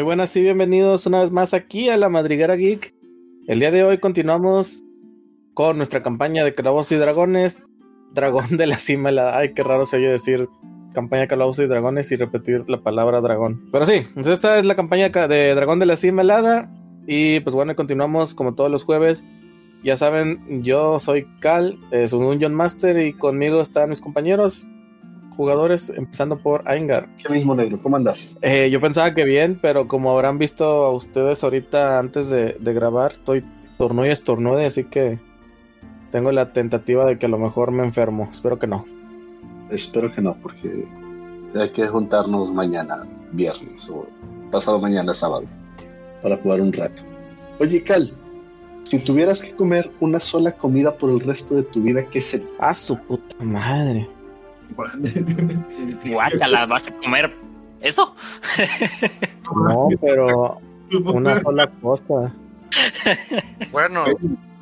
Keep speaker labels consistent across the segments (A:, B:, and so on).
A: Muy buenas y bienvenidos una vez más aquí a la Madriguera Geek. El día de hoy continuamos con nuestra campaña de Calabozos y Dragones, Dragón de la Cima helada. Ay, qué raro se oye decir campaña Calabozos y Dragones y repetir la palabra dragón. Pero sí, pues esta es la campaña de Dragón de la Cima helada. Y pues bueno, continuamos como todos los jueves. Ya saben, yo soy Cal, es un Dungeon Master y conmigo están mis compañeros jugadores, empezando por Aingar.
B: ¿Qué mismo negro? ¿Cómo andas?
A: Eh, yo pensaba que bien, pero como habrán visto a ustedes ahorita antes de, grabar, estoy torno y estornude, así que tengo la tentativa de que a lo mejor me enfermo. Espero que no.
B: Espero que no, porque hay que juntarnos mañana, viernes, o pasado mañana, sábado, para jugar un rato. Oye, Cal, si tuvieras que comer una sola comida por el resto de tu vida, ¿qué sería?
A: Ah, su puta madre.
C: Guácala, ¿vas a comer eso?
A: no, pero una sola cosa.
D: Bueno,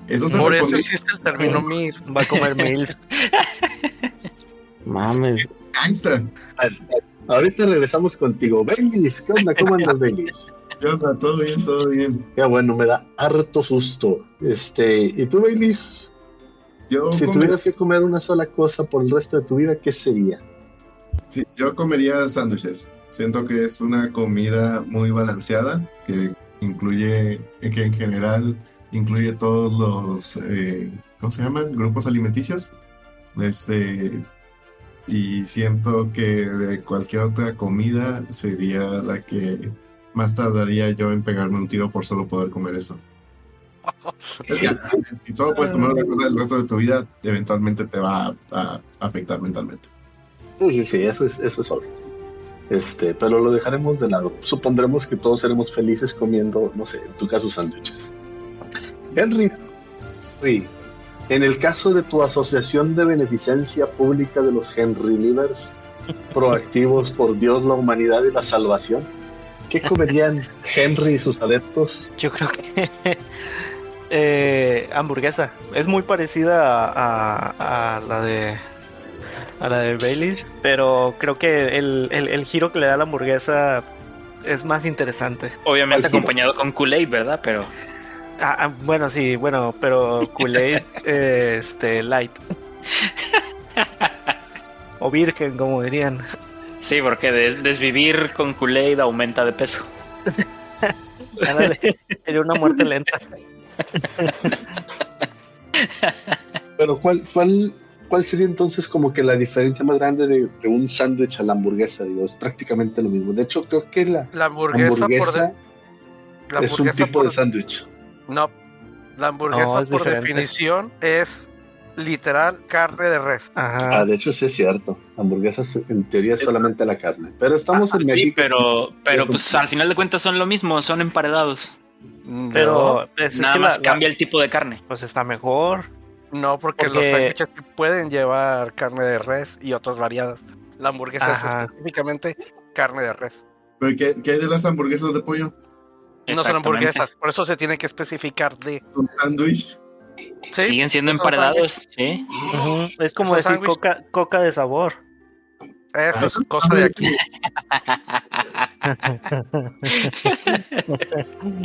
E: eso se
D: por eso hiciste el término Mir. Va a comer mil.
A: Mames.
B: Ahorita regresamos contigo. Baileys, ¿qué onda? ¿Cómo andas, Baileys?
E: ¿Qué onda? Todo bien, todo bien.
B: Qué bueno, me da harto susto. Este, ¿y tú, Si tuvieras que comer una sola cosa por el resto de tu vida, ¿qué sería?
E: Sí, yo comería sándwiches. Siento que es una comida muy balanceada, que incluye, que en general incluye todos los, eh, ¿cómo se llaman? Grupos alimenticios. Este, y siento que de cualquier otra comida sería la que más tardaría yo en pegarme un tiro por solo poder comer eso. Es que si solo puedes comer una cosa el resto de tu vida, eventualmente te va a, afectar mentalmente.
B: Sí, sí, eso es, eso es obvio. Este, pero lo dejaremos de lado. Supondremos que todos seremos felices comiendo, no sé, en tu caso, sándwiches. Henry, en el caso de tu asociación de beneficencia pública de los Henry Livers, proactivos por Dios, la humanidad y la salvación, ¿qué comerían Henry y sus adeptos?
D: Yo creo que eh, hamburguesa. Es muy parecida a, la de a la de Baileys, pero creo que el, giro que le da la hamburguesa es más interesante.
C: Obviamente acompañado con Kool-Aid, ¿verdad? Pero
D: ah, ah, bueno, sí, bueno, pero Kool-Aid este light. o virgen, como dirían.
C: Sí, porque desvivir con Kool-Aid aumenta de peso.
D: Sería una muerte lenta.
B: Pero ¿cuál, cuál, ¿cuál sería entonces como que la diferencia más grande de, un sándwich a la hamburguesa? Digo, es prácticamente lo mismo. De hecho, creo que la,
D: la hamburguesa,
B: es un tipo de sándwich.
D: No, la hamburguesa por definición es literal carne de res.
B: Ah, de hecho sí es cierto. Hamburguesas en teoría es solamente la carne. Pero estamos en México.
C: pero, pero pues al final de cuentas son lo mismo, son emparedados.
D: Pero
C: pues, nada más cambia el tipo de carne.
D: Pues está mejor. No, porque, los sándwiches pueden llevar carne de res y otras variadas. La hamburguesa es específicamente carne de res.
E: ¿Pero qué, hay de las hamburguesas de pollo?
D: No son hamburguesas, por eso se tiene que especificar de.
E: ¿Un sándwich?
C: Siguen siendo emparedados, sí.
D: Es como decir coca, coca de sabor. Eso es cosa de aquí.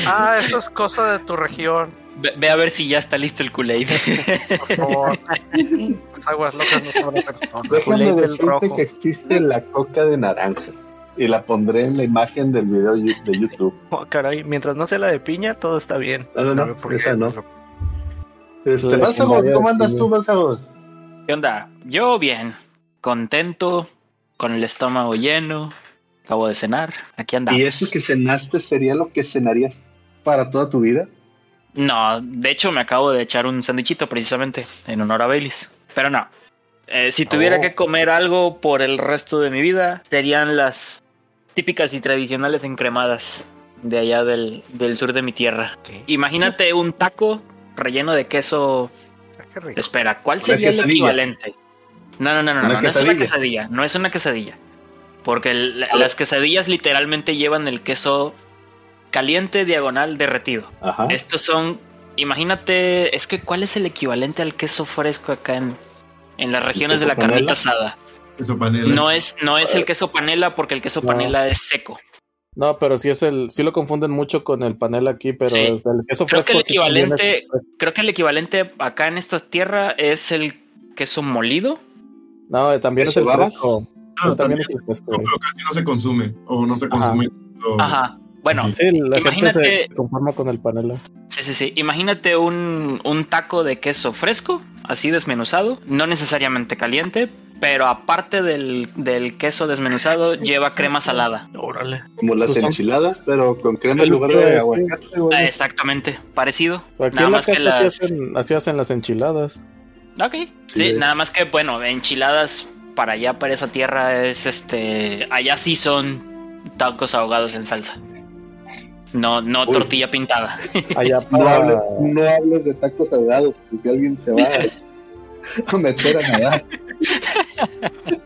D: ah, eso es cosa de tu región.
C: Ve, a ver si ya está listo el Kool-Aid. Por favor.
B: Las aguas locas no son Déjame decirte que existe la coca de naranja. Y la pondré en la imagen del video de YouTube.
D: Oh, caray, mientras no sea la de piña, todo está bien.
B: No, no, no, esa no. Este, Bálsamo, ¿cómo andas tú, Bálsamo?
C: ¿Qué onda? Yo bien, contento, con el estómago lleno, acabo de cenar, aquí andamos.
B: ¿Y eso que cenaste sería lo que cenarías para toda tu vida?
C: No, de hecho me acabo de echar un sandwichito precisamente en honor a Baileys. Pero no, eh, si tuviera oh. que comer algo por el resto de mi vida, serían las típicas y tradicionales encremadas de allá del, sur de mi tierra. Imagínate un taco relleno de queso. Espera, ¿cuál sería el equivalente? No, no, no, no, no, no es una quesadilla, no es una quesadilla. Porque las quesadillas literalmente llevan el queso caliente diagonal derretido. Estos son, imagínate, es que ¿cuál es el equivalente al queso fresco acá en, en las regiones de la carnita asada?
E: Queso panela.
C: No es, no es el queso panela porque el queso panela es seco.
A: No, pero sí es el, sí lo confunden mucho con el panela aquí, pero
C: Sí.
A: el queso
C: Creo que
A: fresco
C: el
A: sí también
C: equivalente,
A: es-
C: creo que el equivalente acá en esta tierra es el queso molido.
A: No, también es
B: ¿Queso
A: el fresco.
E: Ah,
A: también
E: también,
A: es el fresco.
E: no, pero casi no se consume, o no se
A: Ajá.
E: consume. tanto.
C: Ajá. Bueno,
A: Sí, la gente
C: Imagínate-
A: se conforma con el panela.
C: sí, sí, sí. Imagínate un, un taco de queso fresco, así desmenuzado, no necesariamente caliente, pero aparte del, del queso desmenuzado, lleva crema salada.
D: Órale.
B: Como las
A: Pues son-
B: enchiladas, pero con crema en lugar de aguacate.
C: Ah, Exactamente, parecido.
A: Aquí
C: Nada
A: en la
C: más que
A: casa sí
C: las.
A: hacen, así hacen las enchiladas.
C: Ok. Sí,
B: Sí.
C: nada más que, bueno, enchiladas para allá, para esa tierra, es este. Allá sí son tacos ahogados en salsa. No, no
B: Uy.
C: tortilla pintada.
A: Allá
B: No
A: para...
B: hables, no hables de tacos ahogados, porque alguien se va a, a meter a nadar.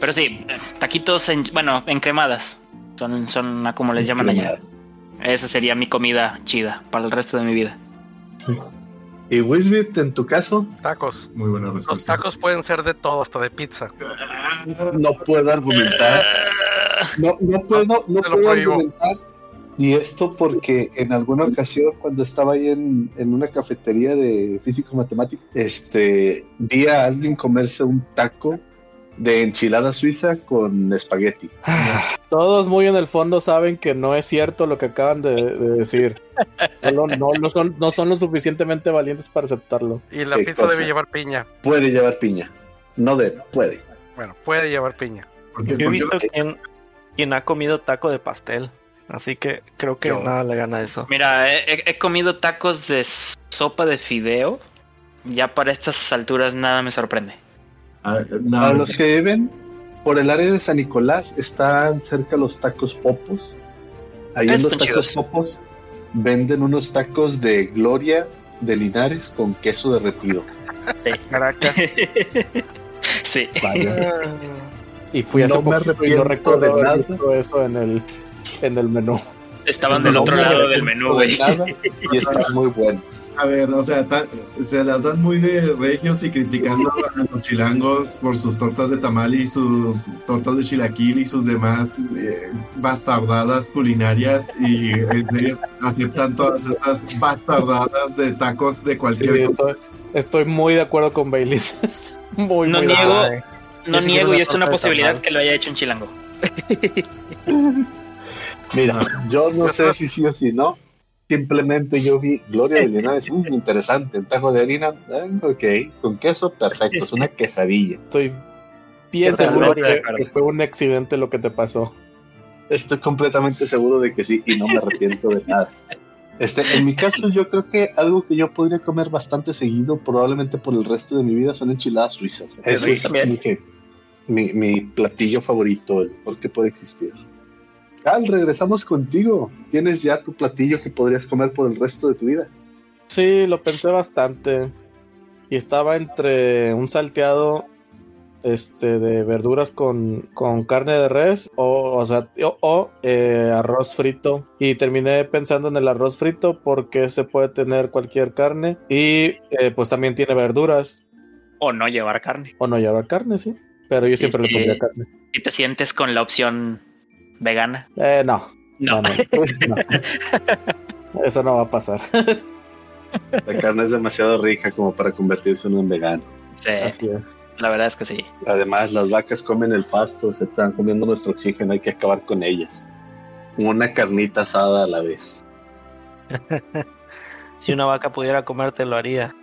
C: Pero sí, taquitos, en, bueno, encremadas. Son, son como les llaman allá. Esa sería mi comida chida para el resto de mi vida.
B: ¿Y Wisbit, en tu caso?
F: Tacos.
E: Muy buena
F: Los
E: respuesta.
F: tacos pueden ser de todo, hasta de pizza.
B: No puedo argumentar. No, no puedo, no puedo argumentar. Y esto porque en alguna ocasión, cuando estaba ahí en, en una cafetería de físico-matemático, este, vi a alguien comerse un taco de enchilada suiza con espagueti.
A: Todos muy en el fondo saben que no es cierto lo que acaban de, de decir. Solo no, no son, no son lo suficientemente valientes para aceptarlo.
F: Y la
B: ¿Qué
F: pizza
B: cosa?
F: debe llevar piña.
B: Puede llevar piña. No debe, puede.
F: Bueno, puede llevar piña.
D: Yo he
E: ¿Por qué
D: visto
E: no?
D: quien, quien ha comido taco de pastel. Así que creo que
F: Yo.
D: nada le gana eso.
C: Mira, he comido tacos de sopa de fideo. Ya para estas alturas nada me sorprende.
E: Ah, no,
B: Para los que viven por el área de San Nicolás, están cerca los tacos popos. Ahí en los tacos
C: chidos.
B: popos venden unos tacos de Gloria de Linares con queso derretido.
C: Sí.
F: Caracas.
C: sí.
B: Vaya.
A: Y fui hace
B: No me
A: poquito y no recuerdo
B: nada.
A: visto eso en el, en el menú.
C: Estaban del otro lado del menú, güey.
B: y están muy buenos.
E: A ver, o sea, ta- se las dan muy de regios y criticando a los chilangos por sus tortas de tamal y sus tortas de chilaquil y sus demás eh, bastardadas culinarias y en serio aceptan todas estas bastardadas de tacos de
A: Sí,
E: cualquier cosa.
A: estoy, estoy muy de acuerdo con Baileys. muy,
C: No
A: muy de
C: niego.
A: acuerdo.
C: No
D: sí
C: niego y es una posibilidad que lo haya hecho un chilango.
B: Mira, yo no sé si sí o si no. Simplemente yo vi Gloria de Linares, mm, interesante, un taco de harina, ah, ok, con queso, perfecto, es una quesadilla.
A: Estoy bien seguro
C: de
A: que, que fue un accidente lo que te pasó.
B: Estoy completamente seguro de que sí y no me arrepiento de nada. Este, en mi caso, yo creo que algo que yo podría comer bastante seguido, probablemente por el resto de mi vida, son enchiladas suizas. Eso es mi, que- mi, mi platillo favorito, el por qué puede existir. Cal, regresamos contigo. Tienes ya tu platillo que podrías comer por el resto de tu vida.
A: Sí, lo pensé bastante. Y estaba entre un salteado este de verduras con, con carne de res o, o sea o, o, eh, arroz frito y terminé pensando en el arroz frito porque se puede tener cualquier carne y eh, pues también tiene verduras
C: O no llevar carne.
A: o no llevar carne sí pero yo siempre le pondría carne
C: Si te sientes con la opción vegana.
A: eh, no
C: No.
A: no, no, no. eso no va a pasar
B: La carne es demasiado rica como para convertirse en un vegano.
C: Sí,
A: así es
C: la verdad es que sí.
B: Además, las vacas comen el pasto, se están comiendo nuestro oxígeno, hay que acabar con ellas. Una carnita asada a la vez.
D: Si una vaca pudiera comerte, lo haría.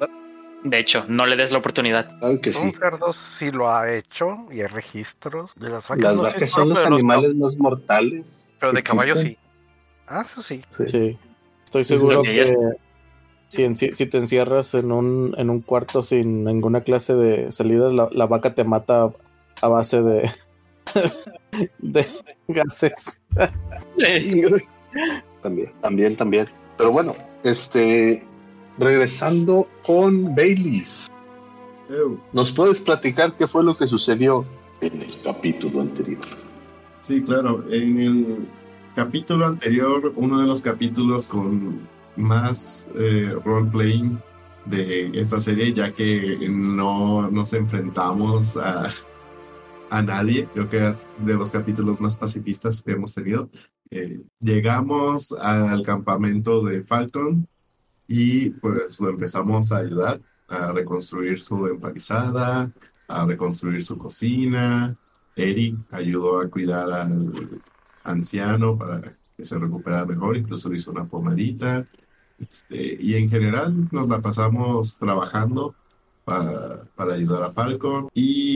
C: De hecho, no le des la oportunidad.
B: Claro que sí.
F: Un cerdo sí lo ha hecho y hay registros de las vacas.
B: Las
F: no
B: vacas son los
F: pero de los
B: animales más mortales.
F: Pero de caballo sí. Ah, eso sí.
A: Sí, estoy seguro que si, en- si, si te encierras en un, en un cuarto sin ninguna clase de salidas, la, la vaca te mata a base de, de gases.
B: También, también, también. Pero bueno, este, regresando con Baileys. ¿nos puedes platicar qué fue lo que sucedió en el capítulo anterior?
E: Sí, claro. En el capítulo anterior, uno de los capítulos con más eh, roleplaying de esta serie, ya que no nos enfrentamos a, a nadie. Creo que es de los capítulos más pacifistas que hemos tenido. Eh, llegamos al campamento de Falcon y pues lo empezamos a ayudar a reconstruir su empalizada, a reconstruir su cocina. Eric ayudó a cuidar al anciano para que se recuperara mejor, incluso hizo una pomadita. Este, y en general nos la pasamos trabajando para, para ayudar a Falcon y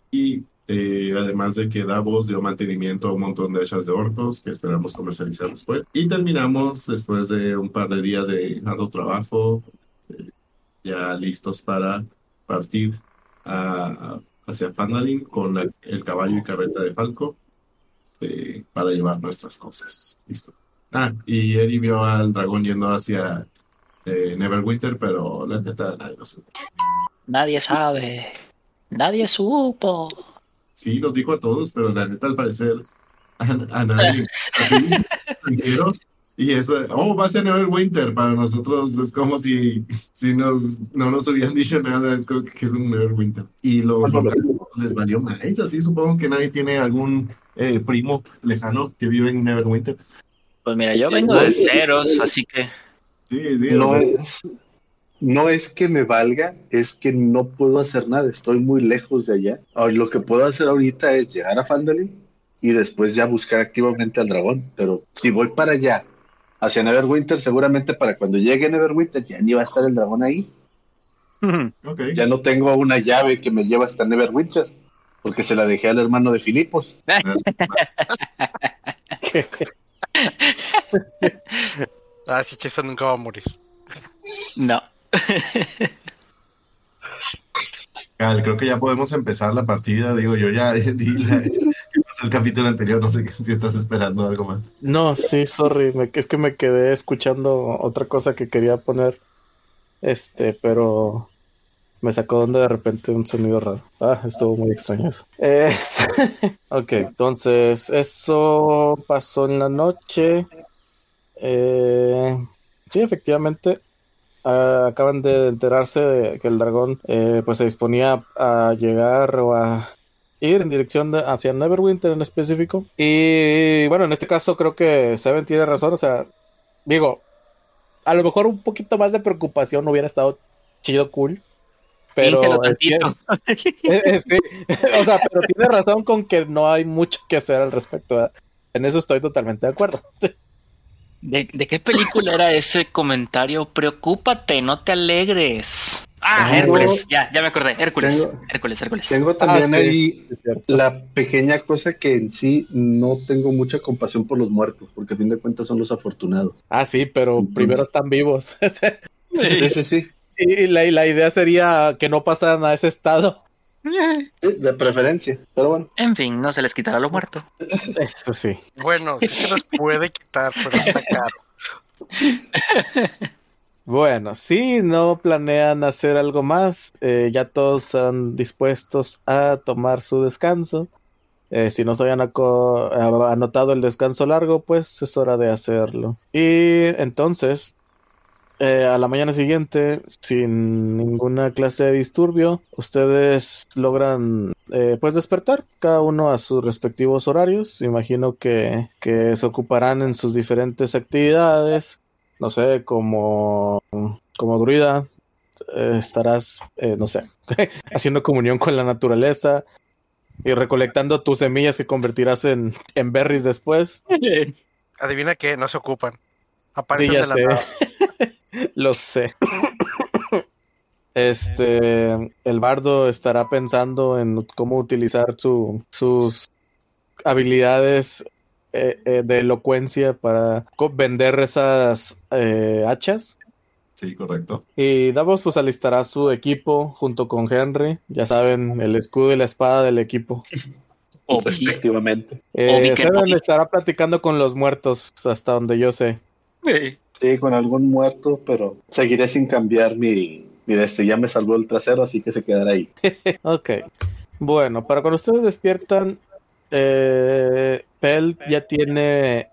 E: eh, además de que Davos dio mantenimiento a un montón de hachas de orcos que esperamos comercializar después. Y terminamos después de un par de días de arduo trabajo, eh, ya listos para partir a- hacia Fandalin con la- el caballo y carreta de Falco eh, para llevar nuestras cosas. Listo. Ah, y Eri vio al dragón yendo hacia eh, Neverwinter, pero la neta nadie lo supo.
C: Nadie sabe. Nadie supo.
E: Sí, nos dijo a todos, pero la neta al parecer a, a nadie. a ti, extranjeros, Y eso, oh, va a ser Neverwinter. Para nosotros es como si, si nos, no nos hubieran dicho nada, es como que es un Neverwinter. Y los locales les valió más. Así supongo que nadie tiene algún eh, primo lejano que vive en Neverwinter.
C: Pues mira, yo vengo de ceros, así que
E: Sí, sí.
B: No es, no es que me valga, es que no puedo hacer nada, estoy muy lejos de allá. Ahora, lo que puedo hacer ahorita es llegar a Fandalin y después ya buscar activamente al dragón. Pero si voy para allá, hacia Neverwinter, seguramente para cuando llegue Neverwinter ya ni va a estar el dragón ahí.
E: ok.
B: Ya no tengo una llave que me lleva hasta Neverwinter, porque se la dejé al hermano de Filipos.
F: Ah, sí, Chesa nunca va a morir.
C: no.
E: Creo que ya podemos empezar la partida. Digo, yo ya di el capítulo anterior. No sé si estás esperando algo más.
A: No, sí, sorry, es que me quedé escuchando otra cosa que quería poner. Este, pero me sacó donde de repente un sonido raro. Ah, estuvo muy extraño eso. Es- ok, entonces, eso pasó en la noche. Eh, sí, efectivamente. Ah, acaban de enterarse de que el dragón eh, pues se disponía a llegar o a ir en dirección de- hacia Neverwinter en específico. Y bueno, en este caso creo que Seven tiene razón. O sea, digo, a lo mejor un poquito más de preocupación hubiera estado chido, cool. Pero es que- eh, eh, sí. o sea, pero tiene razón con que no hay mucho que hacer al respecto. ¿verdad? En eso estoy totalmente de acuerdo.
C: ¿De, de qué película era ese comentario? Preocúpate, no te alegres. Ah,
B: Tengo-
C: Hércules, ya, ya me acordé. Hércules,
B: tengo-
C: Hércules, Hércules.
B: Tengo también
A: Ah, sí,
B: ahí la pequeña cosa que en sí no tengo mucha compasión por los muertos, porque a fin de cuentas son los afortunados.
A: Ah, sí, pero
B: Entonces-
A: primero están vivos.
B: Sí, sí, sí.
A: y la, y la idea sería que no pasaran a ese estado.
B: Sí, De preferencia, pero bueno.
C: En fin, no se les quitará lo muerto.
A: Eso sí.
F: Bueno, sí se los puede quitar, pero está caro.
A: Bueno, si no planean hacer algo más, eh, ya todos están dispuestos a tomar su descanso. Eh, si no se habían anotado el descanso largo, pues es hora de hacerlo. Y entonces, eh, a la mañana siguiente, sin ninguna clase de disturbio, ustedes logran eh, pues despertar, cada uno a sus respectivos horarios. Imagino que, que se ocuparán en sus diferentes actividades no sé, como, como druida, eh, estarás, eh, no sé, haciendo comunión con la naturaleza y recolectando tus semillas que convertirás en, en berries después.
F: Adivina qué, no se ocupan.
A: Sí,
F: Aparecen
A: ya
F: de la
A: sé. Lo sé. Este, el bardo estará pensando en cómo utilizar su, sus habilidades eh, eh, de elocuencia para vender esas eh, hachas.
E: Sí, correcto.
A: Y Davos pues alistará su equipo junto con Henry. Ya saben, el escudo y la espada del equipo. Eh,
C: que
A: Seven estará platicando con los muertos hasta donde yo sé.
B: Sí, con algún muerto, pero seguiré sin cambiar mi, mi este. Ya me salvó el trasero, así que se quedará ahí.
A: Ok. Bueno, para cuando ustedes despiertan, eh, Pel ya tiene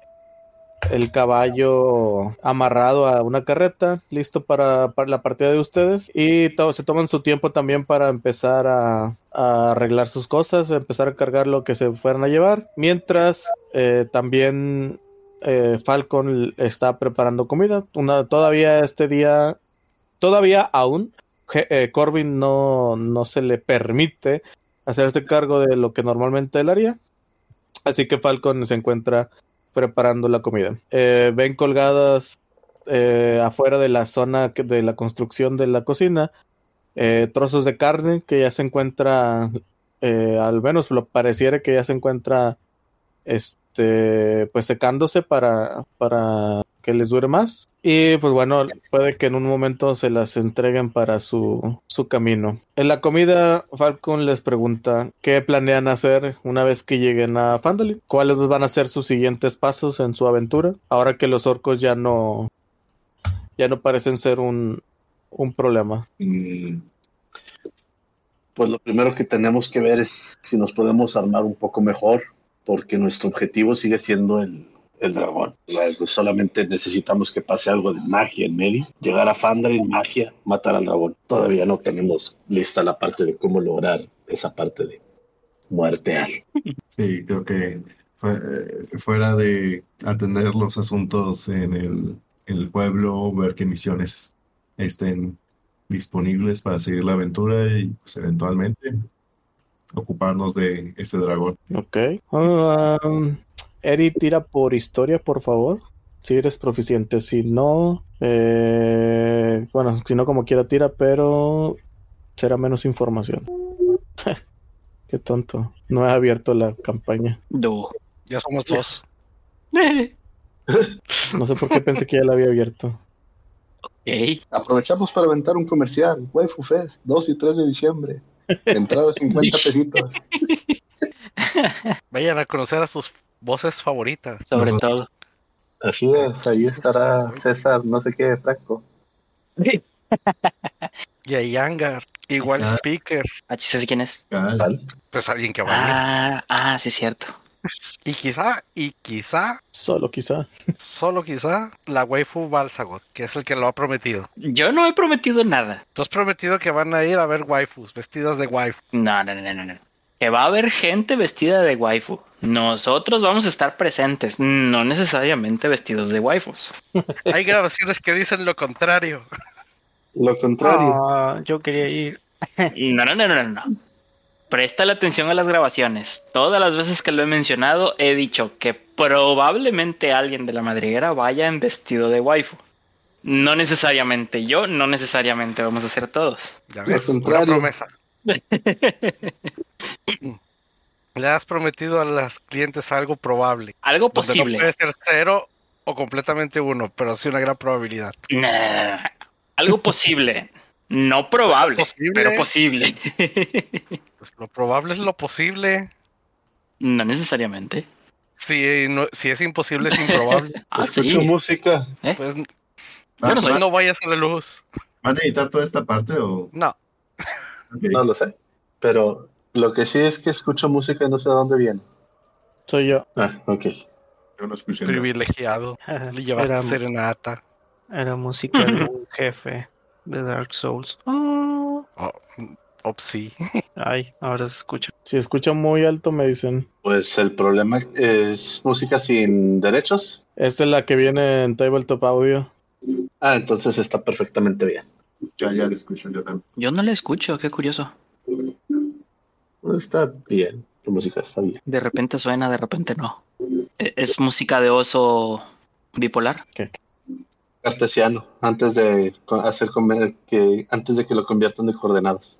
A: el caballo amarrado a una carreta, listo para, la partida de ustedes. Y to- se toman su tiempo también para empezar a, a arreglar sus cosas, empezar a cargar lo que se fueran a llevar. Mientras eh, también eh, Falcon está preparando comida. Todavía este día, todavía aún, eh, Corbin no, no se le permite hacerse cargo de lo que normalmente él haría. Así que Falcon se encuentra preparando la comida. Eh, ven colgadas afuera de la zona de la construcción de la cocina trozos de carne que ya se encuentra, al menos lo pareciera que ya se encuentra, este, pues secándose para, para que les dure más. Y pues bueno, puede que en un momento se las entreguen para su, su camino. En la comida, Falcon les pregunta qué planean hacer una vez que lleguen a Fandolin. ¿Cuáles van a ser sus siguientes pasos en su aventura? Ahora que los orcos ya no, ya no parecen ser un, un problema.
B: Mm. Pues lo primero que tenemos que ver es si nos podemos armar un poco mejor, porque nuestro objetivo sigue siendo el, dragón. Pues solamente necesitamos que pase algo de magia en medio, llegar a Fandrin, magia, matar al dragón. Todavía no tenemos lista la parte de cómo lograr esa parte de muertear.
E: Sí, creo que eh, fuera de atender los asuntos en el, el pueblo, ver qué misiones estén disponibles para seguir la aventura y pues eventualmente ocuparnos de ese dragón.
A: Ok. Um, Eri, tira por historia, por favor. Si eres proficiente. Si no, eh, bueno, si no como quiera tira, pero será menos información. Qué tonto. No he abierto la campaña.
C: No.
F: Ya somos dos.
A: No sé por qué pensé que ya la había abierto.
C: Ok.
B: Aprovechamos para aventar un comercial, Waifu Fest, 2 y 3 de diciembre. Entrada 50 pesitos.
F: Vayan a conocer a sus voces favoritas.
C: Sobre todo.
B: Así es, ahí estará César, no sé qué, Franco.
F: Y a Yangar. Igual
E: Ah.
F: Speaker.
C: Ah, ¿sí quién es?
F: Pues alguien que va a ir.
C: Ah, ah, sí, cierto.
F: Y quizá, y quizá,
A: Solo quizá.
F: solo quizá, la waifu Balsagot, que es el que lo ha prometido.
C: Yo no he prometido nada.
F: Tú has prometido que van a ir a ver waifus, vestidas de waifu.
C: No, no, no, no, no. Que va a haber gente vestida de waifu. Nosotros vamos a estar presentes, no necesariamente vestidos de waifus.
F: Hay grabaciones que dicen lo contrario.
B: Lo contrario.
D: Ah, yo quería ir.
C: No, no, no, no, no. Presta la atención a las grabaciones. Todas las veces que lo he mencionado he dicho que probablemente alguien de la madriguera vaya en vestido de waifu. No necesariamente yo, no necesariamente vamos a ser todos.
F: Ya ves, una promesa. Le has prometido a las clientes algo probable.
C: Algo
F: Donde no
C: posible.
F: puede ser cero o completamente uno, pero sí una gran probabilidad.
C: Nah, algo posible. No probable,
F: Posible.
C: pero posible.
F: Pues lo probable es lo posible.
C: no necesariamente.
F: Si, no- si es imposible, es improbable.
C: Ah,
B: Escucho
C: sí.
B: música.
F: Pues
E: ¿Va-
C: no soy-
E: va-
F: no vayas a la luz.
E: ¿Van a editar toda esta parte o...?
F: No.
B: No lo sé. Pero lo que sí es que escucho música y no sé de dónde viene.
A: Soy yo.
B: Ah, ok.
E: Yo no escuché nada.
F: Privilegiado. Le llevaste
D: Era,
F: serenata.
D: era música de un jefe de Dark Souls. Ah.
F: Oh, oh, sí.
D: Ay, ahora se escucha.
A: Si escucho muy alto, me dicen.
B: Pues el problema es música sin derechos.
A: Esta es la que viene en Tabletop Audio.
B: Ah, entonces está perfectamente bien.
E: Ya, ya lo escucho yo también.
C: Yo no la escucho, qué curioso.
B: Está bien. La música está bien.
C: De repente suena, de repente no. E- ¿Es música de oso bipolar?
B: Cartesiano, antes de hacer comer que antes de que lo conviertan de coordenadas.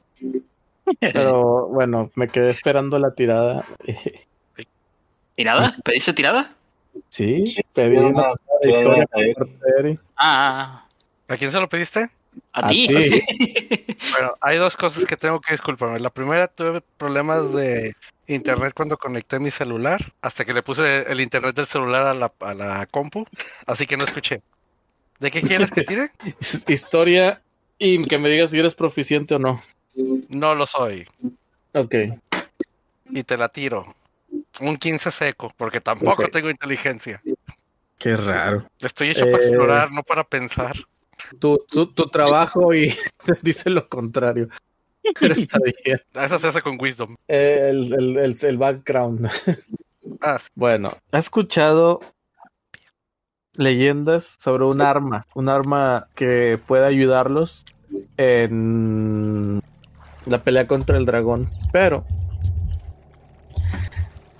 A: Pero bueno, me quedé esperando la tirada.
C: ¿Tirada? ¿Pediste tirada?
A: Sí, pedí una
B: una
A: historia por Eri.
C: Ah,
F: ¿A quién se lo pediste?
C: a,
A: A
C: ti.
A: ti.
F: Bueno, hay dos cosas que tengo que disculparme. La primera, tuve problemas de internet cuando conecté mi celular, hasta que le puse el internet del celular a la, a la compu, así que no escuché. ¿De qué quieres que tire?
A: His- Historia y que me digas si eres proficiente o no.
F: No lo soy.
A: Ok.
F: Y te la tiro. Un 15 seco, porque tampoco tengo inteligencia.
A: Qué raro.
F: Estoy hecho para
A: Eh.
F: explorar, no para pensar.
A: Tu, tu, tu trabajo y te dice lo contrario. Pero está bien.
F: Eso se hace con Wisdom.
A: El, el, el, el background.
F: Ah,
A: Bueno, ¿has escuchado leyendas sobre un arma? Un arma que puede ayudarlos en la pelea contra el dragón. Pero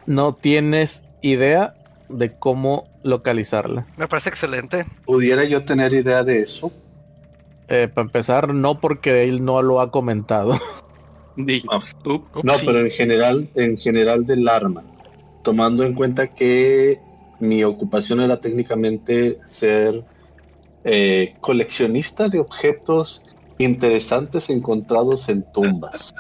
A: no tienes idea de cómo localizarla.
F: me parece excelente.
B: ¿Pudiera yo tener idea de eso?
A: Eh, para empezar, no porque él no lo ha comentado.
B: Ah. No, pero en general, en general del arma, tomando en cuenta que mi ocupación era técnicamente ser eh, coleccionista de objetos interesantes encontrados en tumbas.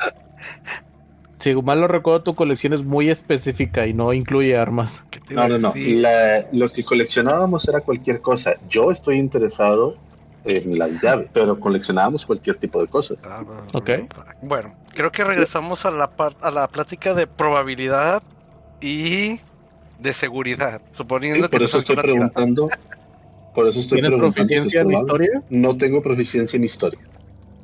A: Si mal lo recuerdo, tu colección es muy específica y no incluye armas.
F: ¿Qué te iba
B: No, no, no. La- lo que coleccionábamos era cualquier cosa. Yo estoy interesado en la llave, pero coleccionábamos cualquier tipo de cosas.
F: Ah, bueno,
A: Ok.
F: Bueno, creo que regresamos a la par- a la plática de probabilidad y de seguridad, suponiendo
B: Sí,
F: que
B: por eso
F: te
B: estoy preguntando. Por eso estoy
A: ¿Tienes
B: preguntando. si es
A: proficiencia en historia?
B: No tengo proficiencia en historia.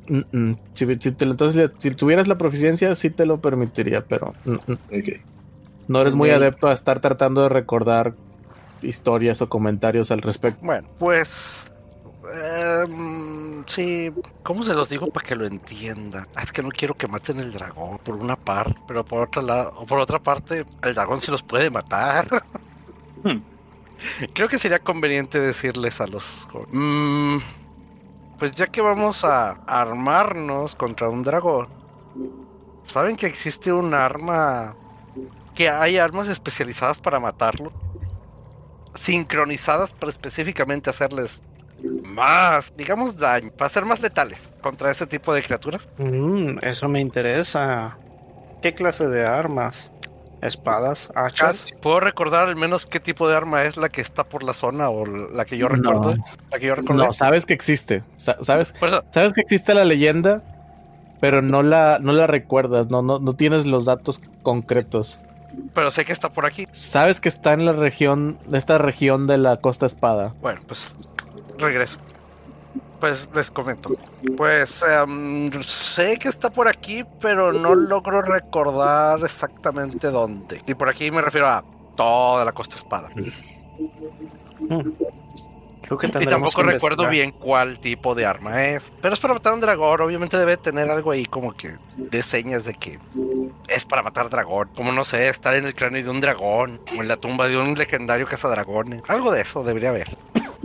A: Mm, mm. Si, si te- entonces, si tuvieras la proficiencia, sí te lo permitiría, pero mm, mm. No eres muy adepto a estar tratando de recordar historias o comentarios al respecto.
F: Bueno, pues em, sí, ¿cómo se los digo para que lo entiendan? Ah, Es que no quiero que maten el dragón por una parte, pero por otra lado, o por otra parte, el dragón sí los puede matar.
C: Hmm.
F: Creo que sería conveniente decirles a los jóvenes, "Mm, pues ya que vamos a armarnos contra un dragón, ¿saben que existe un arma que hay armas especializadas para matarlo? Sincronizadas para específicamente hacerles más, digamos, daño, para ser más letales contra ese tipo de criaturas.
D: Mm, eso me interesa. ¿Qué clase de armas? ¿Espadas? ¿Hachas?
F: ¿Puedo recordar al menos qué tipo de arma es la que está por la zona o la que yo
A: No.
F: recuerdo? La que yo recuerdo.
A: No, sabes que existe. Sa- Sabes, sabes que existe la leyenda, pero no la, no la recuerdas, no, no, no tienes los datos concretos.
F: pero sé que está por aquí.
A: Sabes que está en la región, esta región de la Costa Espada.
F: Bueno, pues regreso. Pues les comento. Pues em, sé que está por aquí, pero no logro recordar exactamente dónde. Y por aquí me refiero a toda la costa espada.
D: Mm. Creo que
F: Y tampoco
D: que
F: recuerdo bien cuál tipo de arma es. Pero es para matar a un dragón. Obviamente debe tener algo ahí como que de señas de que es para matar dragón. Como no sé, estar en el cráneo de un dragón. O en la tumba de un legendario cazadragones. Algo de eso debería haber.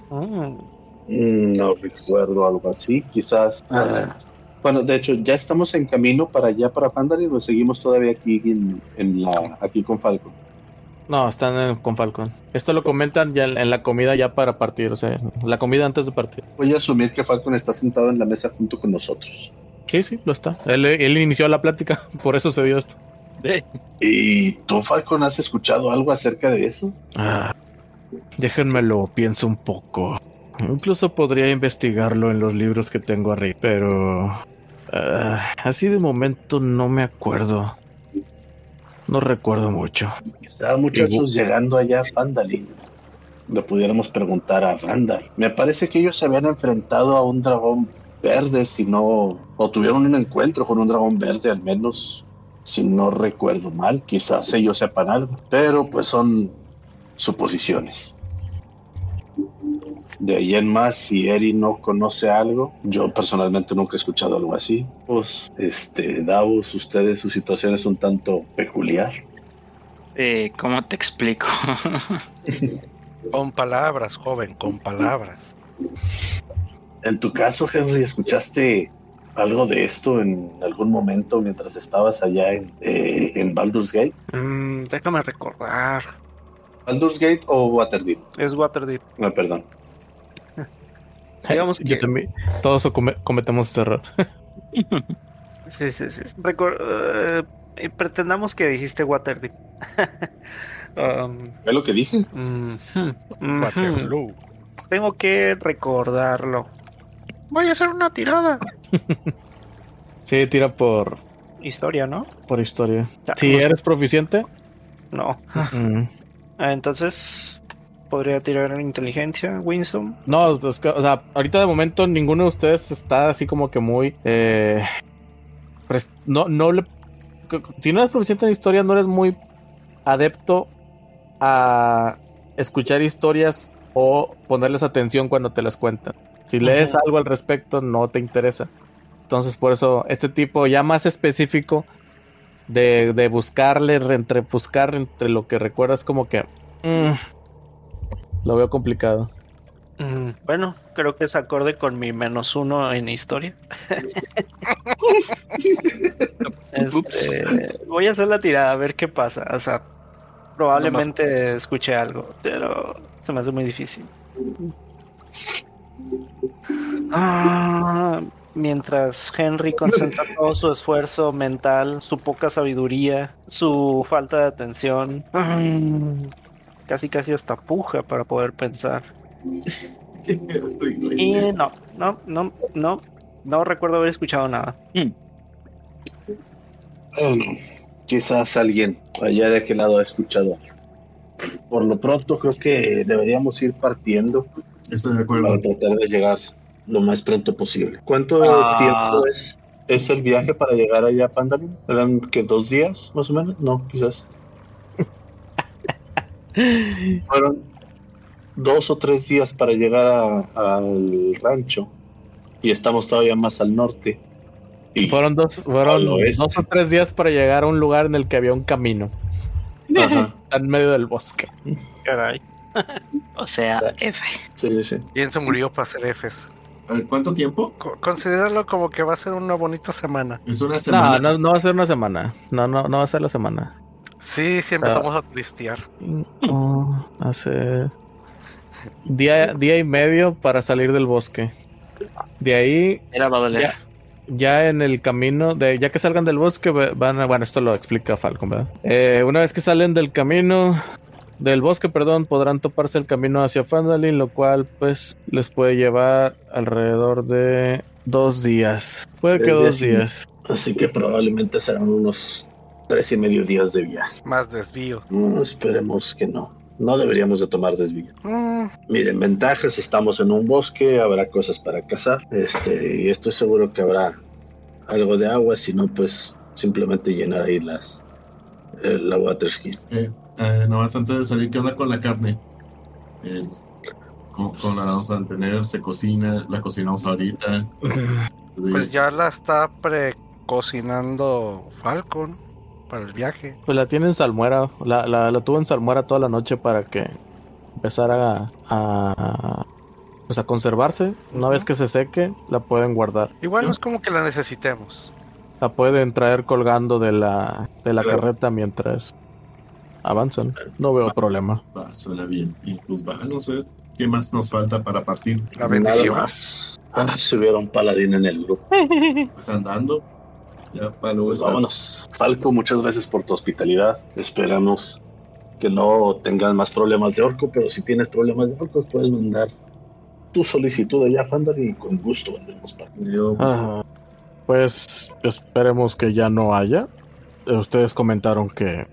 D: Mm.
B: Mm, No recuerdo algo así, quizás. Ah, Bueno, de hecho, ya estamos en camino para allá, para Pandarin, o seguimos todavía aquí en, en la, aquí con Falcon.
A: No, están en- con Falcon. Esto lo comentan ya en, en la comida ya para partir, o sea, la comida antes de partir.
B: Voy a asumir que Falcon está sentado en la mesa junto con nosotros.
A: Sí, sí, lo está. Él, él inició la plática, por eso se dio esto.
B: ¿Y tú, Falcon, has escuchado algo acerca de eso?
A: Ah, déjenmelo, pienso un poco. Incluso podría investigarlo en los libros que tengo arriba, pero ah, así de momento no me acuerdo. No recuerdo mucho.
B: Estaban muchachos llegando allá a Pandalin. Le pudiéramos preguntar a Randall. Me parece que ellos se habían enfrentado a un dragón verde, si no. O tuvieron un encuentro con un dragón verde, al menos. Si no recuerdo mal, quizás ellos sepan algo. Pero pues son suposiciones. De ahí en más, si Eri no conoce algo, yo personalmente nunca he escuchado algo así. Pues, este, Davos, ustedes, su situación es un tanto peculiar.
C: Eh, ¿Cómo te explico?
F: Con palabras, joven, con palabras.
B: En tu caso, Henry, ¿escuchaste algo de esto en algún momento mientras estabas allá en, eh, en Baldur's Gate?
D: Mm, déjame recordar.
B: ¿Baldur's Gate o Waterdeep?
D: Es Waterdeep.
B: No, perdón.
D: Digamos
A: Yo también- todos come- cometemos ese error.
D: Sí, sí, sí. Recor- eh, pretendamos que dijiste Waterdeep. Um,
B: ¿Es lo que dije?
F: Waterloo.
D: Tengo que recordarlo. Voy a hacer una tirada.
A: Sí, tira por,
D: Historia, ¿no?
A: por historia.
D: Ya,
A: Si eres proficiente,
D: No.
A: mm,
D: Ah, Entonces, podría tirar en inteligencia, Winston.
A: No, o sea, ahorita de momento ninguno de ustedes está así como que muy. eh, no, no le. Si no eres proficiente en historia, no eres muy adepto a escuchar historias o ponerles atención cuando te las cuentan. Si lees algo al respecto, no te interesa. Entonces, por eso, este tipo ya más específico de, de buscarle, re- entre buscar entre lo que recuerdas, como que. mm, lo veo complicado.
D: Mm, bueno, creo que es acorde con mi menos uno en historia. Este, voy a hacer la tirada a ver qué pasa. O sea, probablemente escuche algo, pero se me hace muy difícil. Ah, mientras Henry concentra todo su esfuerzo mental, su poca sabiduría, su falta de atención, casi casi hasta puja para poder pensar. Y no, no, no, no, no recuerdo haber escuchado nada.
B: Bueno, quizás alguien allá de aquel lado ha escuchado. Por lo pronto creo que deberíamos ir partiendo
E: Estoy de acuerdo.
B: para tratar de llegar lo más pronto posible. ¿Cuánto
C: Ah.
B: tiempo es, es el viaje para llegar allá a Pandalin? ¿Eran que dos días más o menos? No, quizás. Fueron dos o tres días para llegar a- al rancho y estamos todavía más al norte. Y,
A: Fueron dos, fueron dos o tres días para llegar a un lugar en el que había un camino.
B: Ajá,
A: en medio del bosque.
D: Caray.
C: O sea, F.
B: sí, sí.
F: ¿Quién se murió para hacer Fs?
E: ¿Cuánto tiempo?
F: Co- Considéralo como que va a ser una bonita semana.
E: Es una
A: No, no, no va a ser una semana. No, no, no va a ser la semana.
F: Sí, sí empezamos a tristear.
A: Oh, hace día, día y medio para salir del bosque. De ahí,
C: Era va a doler.
A: Ya. ya en el camino, de ya que salgan del bosque, van a, bueno, esto lo explica Falcon, ¿verdad? Eh, una vez que salen del camino, del bosque, perdón, podrán toparse el camino hacia Fandalin, lo cual pues les puede llevar alrededor de dos días. Puede que dos días.
B: Así que probablemente serán unos tres y medio días de viaje.
F: Más desvío.
B: No, esperemos que no. No deberíamos de tomar desvío.
F: Mm,
B: Miren, ventajas, estamos en un bosque, habrá cosas para cazar. Este, y estoy seguro que habrá algo de agua, si no, pues simplemente llenar ahí las eh, la water skin.
E: Eh, eh, nomás antes de salir, ¿qué onda con la carne? Eh, ¿cómo, cómo la vamos a mantener? ¿Se cocina? ¿La cocinamos ahorita?
F: pues ya la está precocinando Falcon para el viaje.
A: Pues la tiene en salmuera, la, la, la tuvo en salmuera toda la noche para que empezara a, a- pues a conservarse. Una vez que se seque, la pueden guardar.
F: Igual no es como que la necesitemos.
A: La pueden traer colgando de la, de la
E: Claro.
A: carreta mientras avanzan. No veo problema.
E: Va, suena bien. Y pues va, no sé. ¿Qué más nos falta para partir?
F: La
B: Nada
F: bendición.
B: más. Ah, si hubiera un paladín en el grupo.
E: Pues andando. Ya,
B: Pues
E: estar-
B: vámonos. Falco, muchas gracias por tu hospitalidad. Esperamos que no tengas más problemas de orco, pero si tienes problemas de orcos, puedes mandar tu solicitud allá a Fandar y con gusto vendremos para.
E: Yo, pues,
A: Ah, pues esperemos que ya no haya. Eh, Ustedes comentaron que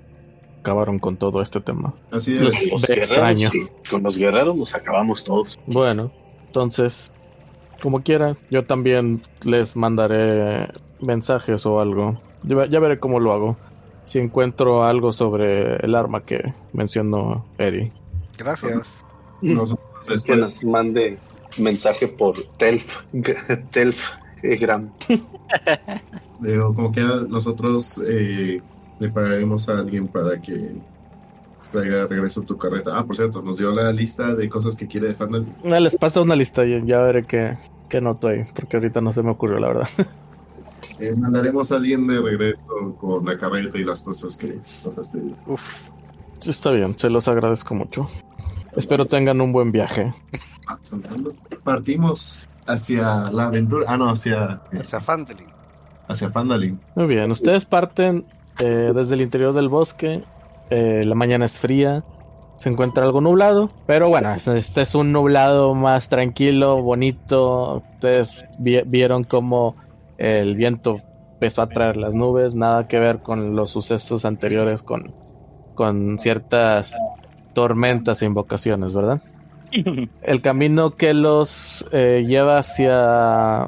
A: acabaron con todo este tema.
E: así es.
B: los
A: extraño.
B: sí. Con los guerreros los acabamos todos.
A: Bueno, entonces, como quiera, yo también les mandaré mensajes o algo. Ya, ya veré cómo lo hago. Si encuentro algo sobre el arma que mencionó Eri.
F: Gracias.
E: Nosotros
B: que nos mande mensaje por Telf, Telf eh, Gram.
E: digo, como que nosotros eh, le pagaremos a alguien para que traiga de regreso tu carreta. Ah, por cierto, nos dio la lista de cosas que quiere de.
A: Ah, Les paso una lista y ya veré qué, qué noto ahí, porque ahorita no se me ocurrió, la verdad.
E: Eh, mandaremos a alguien de regreso con la carreta y las cosas que nos has pedido.
F: Uf.
A: Sí, está bien, se los agradezco mucho. Espero tengan un buen viaje.
E: Partimos hacia la aventura. Ah, no, hacia,
F: Hacia Fandelin.
E: hacia Fandalin.
A: Muy bien, ustedes parten eh, desde el interior del bosque. eh, la mañana es fría. Se encuentra algo nublado. Pero bueno, este, este es un nublado más tranquilo, bonito. Ustedes vi- vieron cómo el viento empezó a traer las nubes. Nada que ver con los sucesos anteriores, con, con ciertas tormentas e invocaciones, ¿verdad? El camino que los eh, lleva hacia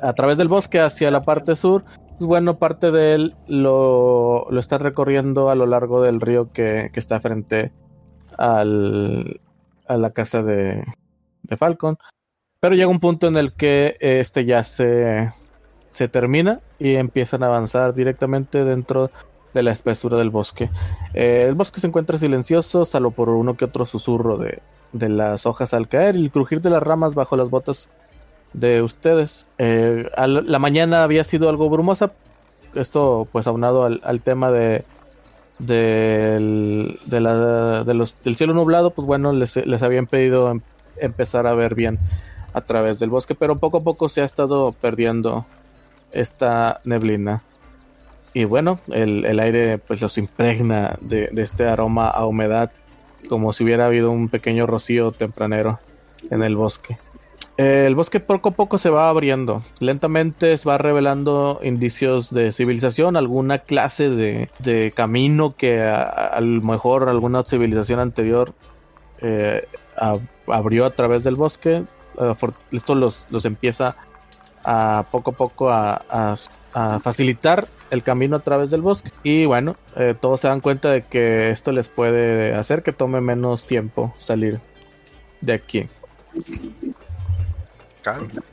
A: a través del bosque hacia la parte sur, pues bueno, parte de él lo, lo está recorriendo a lo largo del río que, que está frente al, a la casa de, de Falcon. Pero llega un punto en el que este ya se, se termina y empiezan a avanzar directamente dentro de la espesura del bosque. Eh, el bosque se encuentra silencioso, salvo por uno que otro susurro de, de las hojas al caer y el crujir de las ramas bajo las botas de ustedes. Eh, la mañana había sido algo brumosa. Esto, pues, aunado al, al tema de de la- del cielo nublado, pues bueno, les, les habían pedido em- empezar a ver bien a través del bosque, pero poco a poco se ha estado perdiendo esta neblina. Y bueno, el, el aire pues los impregna de, de este aroma a humedad, como si hubiera habido un pequeño rocío tempranero en el bosque. Eh, el bosque poco a poco se va abriendo. Lentamente se va revelando indicios de civilización, alguna clase de, de camino que a, lo mejor alguna civilización anterior eh, abrió a través del bosque. Eh, for- esto los, los empieza a poco a poco a, a- a facilitar el camino a través del bosque. Y bueno, eh, todos se dan cuenta de que esto les puede hacer que tome menos tiempo salir de aquí.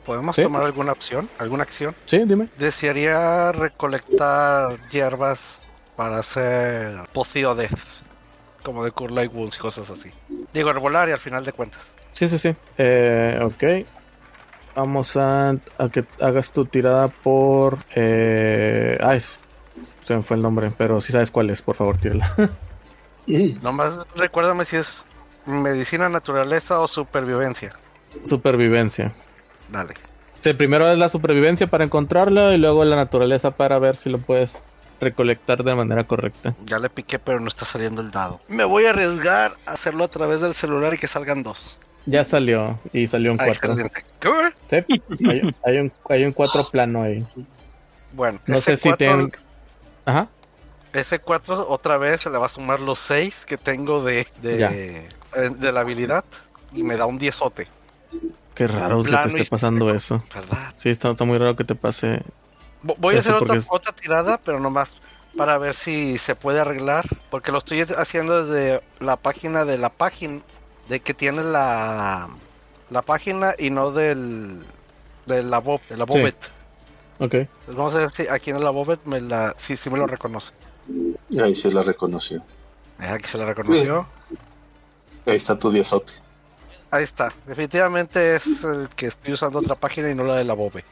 F: ¿Podemos
A: Sí.
F: tomar alguna opción? ¿Alguna acción?
A: Sí, dime.
F: Desearía recolectar hierbas para hacer pociones, como de Cure Light Wounds y cosas así. Digo, herbolaria al final de cuentas.
A: Sí, sí, sí. Eh, ok. Vamos a, a que hagas tu tirada por... Eh, ay, se me fue el nombre, pero si sabes cuál es, por favor, tírala.
F: Nomás recuérdame si es medicina, naturaleza o supervivencia.
A: Supervivencia.
F: Dale.
A: Sí, primero es la supervivencia para encontrarla y luego la naturaleza para ver si lo puedes recolectar de manera correcta.
F: Ya le piqué, pero no está saliendo el dado. Me voy a arriesgar a hacerlo a través del celular y que salgan dos.
A: Ya salió y salió un
F: Ah,
A: 4.
F: excelente. ¿Qué?
A: Sí, hay, hay un, hay un 4 plano ahí.
F: Bueno,
A: No sé si te... Ajá.
F: Ese 4 otra vez se le va a sumar los 6 que tengo de, de, eh, de la habilidad y me da un 10
A: Qué raro que te esté pasando eso.
F: ¿verdad?
A: Sí, está, está muy raro que te pase.
F: Vo- Voy a hacer otra,
A: es-
F: otra tirada, pero nomás para ver si se puede arreglar, porque lo estoy haciendo desde la página de la página, de que tiene la, la página y no del de la Bob, de la
A: Sí.
F: Bobet.
A: Ok.
F: Pues vamos a ver si aquí en la Bobet me la, sí, sí me lo reconoce.
B: Ahí se la reconoció.
F: Eh, Aquí se la reconoció.
B: Ahí está tu diezote.
F: Ahí está. Definitivamente es el que estoy usando otra página y no la de la Bobe.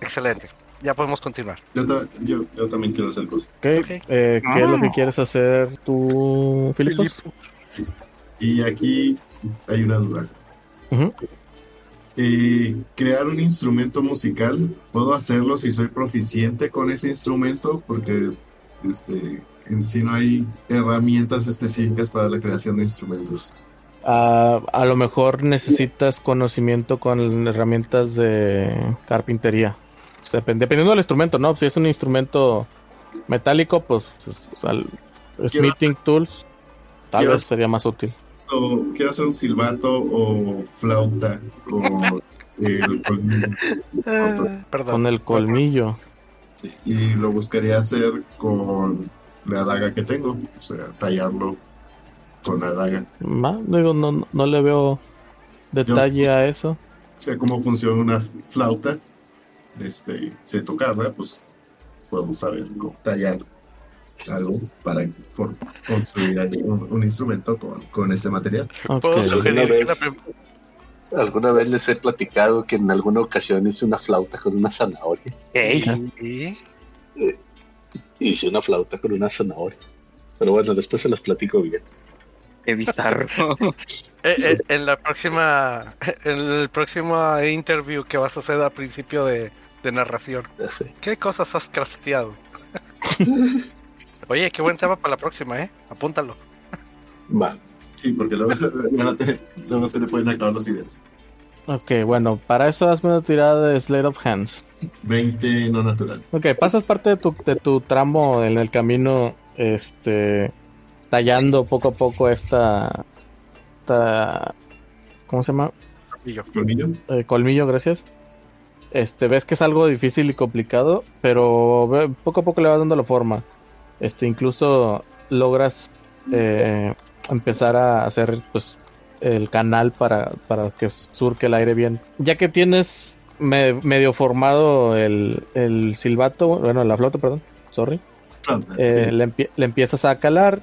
F: Excelente. Ya podemos continuar.
E: Yo, ta- yo, yo también quiero hacer cosas.
A: Ok.
F: Ok.
A: Eh, ¿Qué es lo que
C: Ah.
A: quieres hacer tú, Filipos?
E: Y aquí hay una duda. Eh, crear un instrumento musical, ¿puedo hacerlo si soy proficiente con ese instrumento? Porque este, en sí no hay herramientas específicas para la creación de instrumentos.
A: Ah, a lo mejor necesitas conocimiento con herramientas de carpintería. O sea, depend- dependiendo del instrumento, ¿no? Si es un instrumento metálico, pues es- al- smithing tools tal vez sería más útil.
E: O quiero hacer un silbato o flauta con el colmillo.
F: Perdón.
A: Con el colmillo.
E: Sí, Y lo buscaría hacer con la daga que tengo, o sea, tallarlo con la daga.
A: Ma- digo, no, no le veo detalle a eso.
E: sé cómo funciona una flauta, este, sé tocarla, pues puedo saber cómo tallar algo para por- construir ahí un, un instrumento con, con ese material.
F: Puedo
A: Ok.
F: sugerir
B: Alguna
F: que la
B: Alguna vez les he platicado que en alguna ocasión hice una flauta con una zanahoria.
F: y-
B: Hice una flauta con una zanahoria. Pero bueno, después se las platico bien.
C: Qué bizarro.
F: eh, eh, en la próxima, en el próximo interview que vas a hacer al principio de, de narración. ¿qué cosas has crafteado? Oye, qué buen tema para la próxima, ¿eh? Apúntalo.
B: Va.
E: Sí, porque luego, a tener- luego se le pueden acabar las ideas.
A: Ok, bueno, para eso hazme una tirada de Slate of Hands.
E: 20 no natural.
A: Ok, pasas parte de tu, de tu tramo en el camino, este, tallando poco a poco esta, esta ¿cómo se llama?
F: Colmillo.
E: Colmillo.
A: Eh, colmillo, gracias. Este, ves que es algo difícil y complicado, pero ve- poco a poco le vas dando la forma. Este, incluso logras eh, empezar a hacer, pues, el canal para, para que surque el aire bien. Ya que tienes me- medio formado el, el silbato, bueno, la flauta, perdón, sorry. Eh,
E: Sí.
A: le, empie- le empiezas a calar.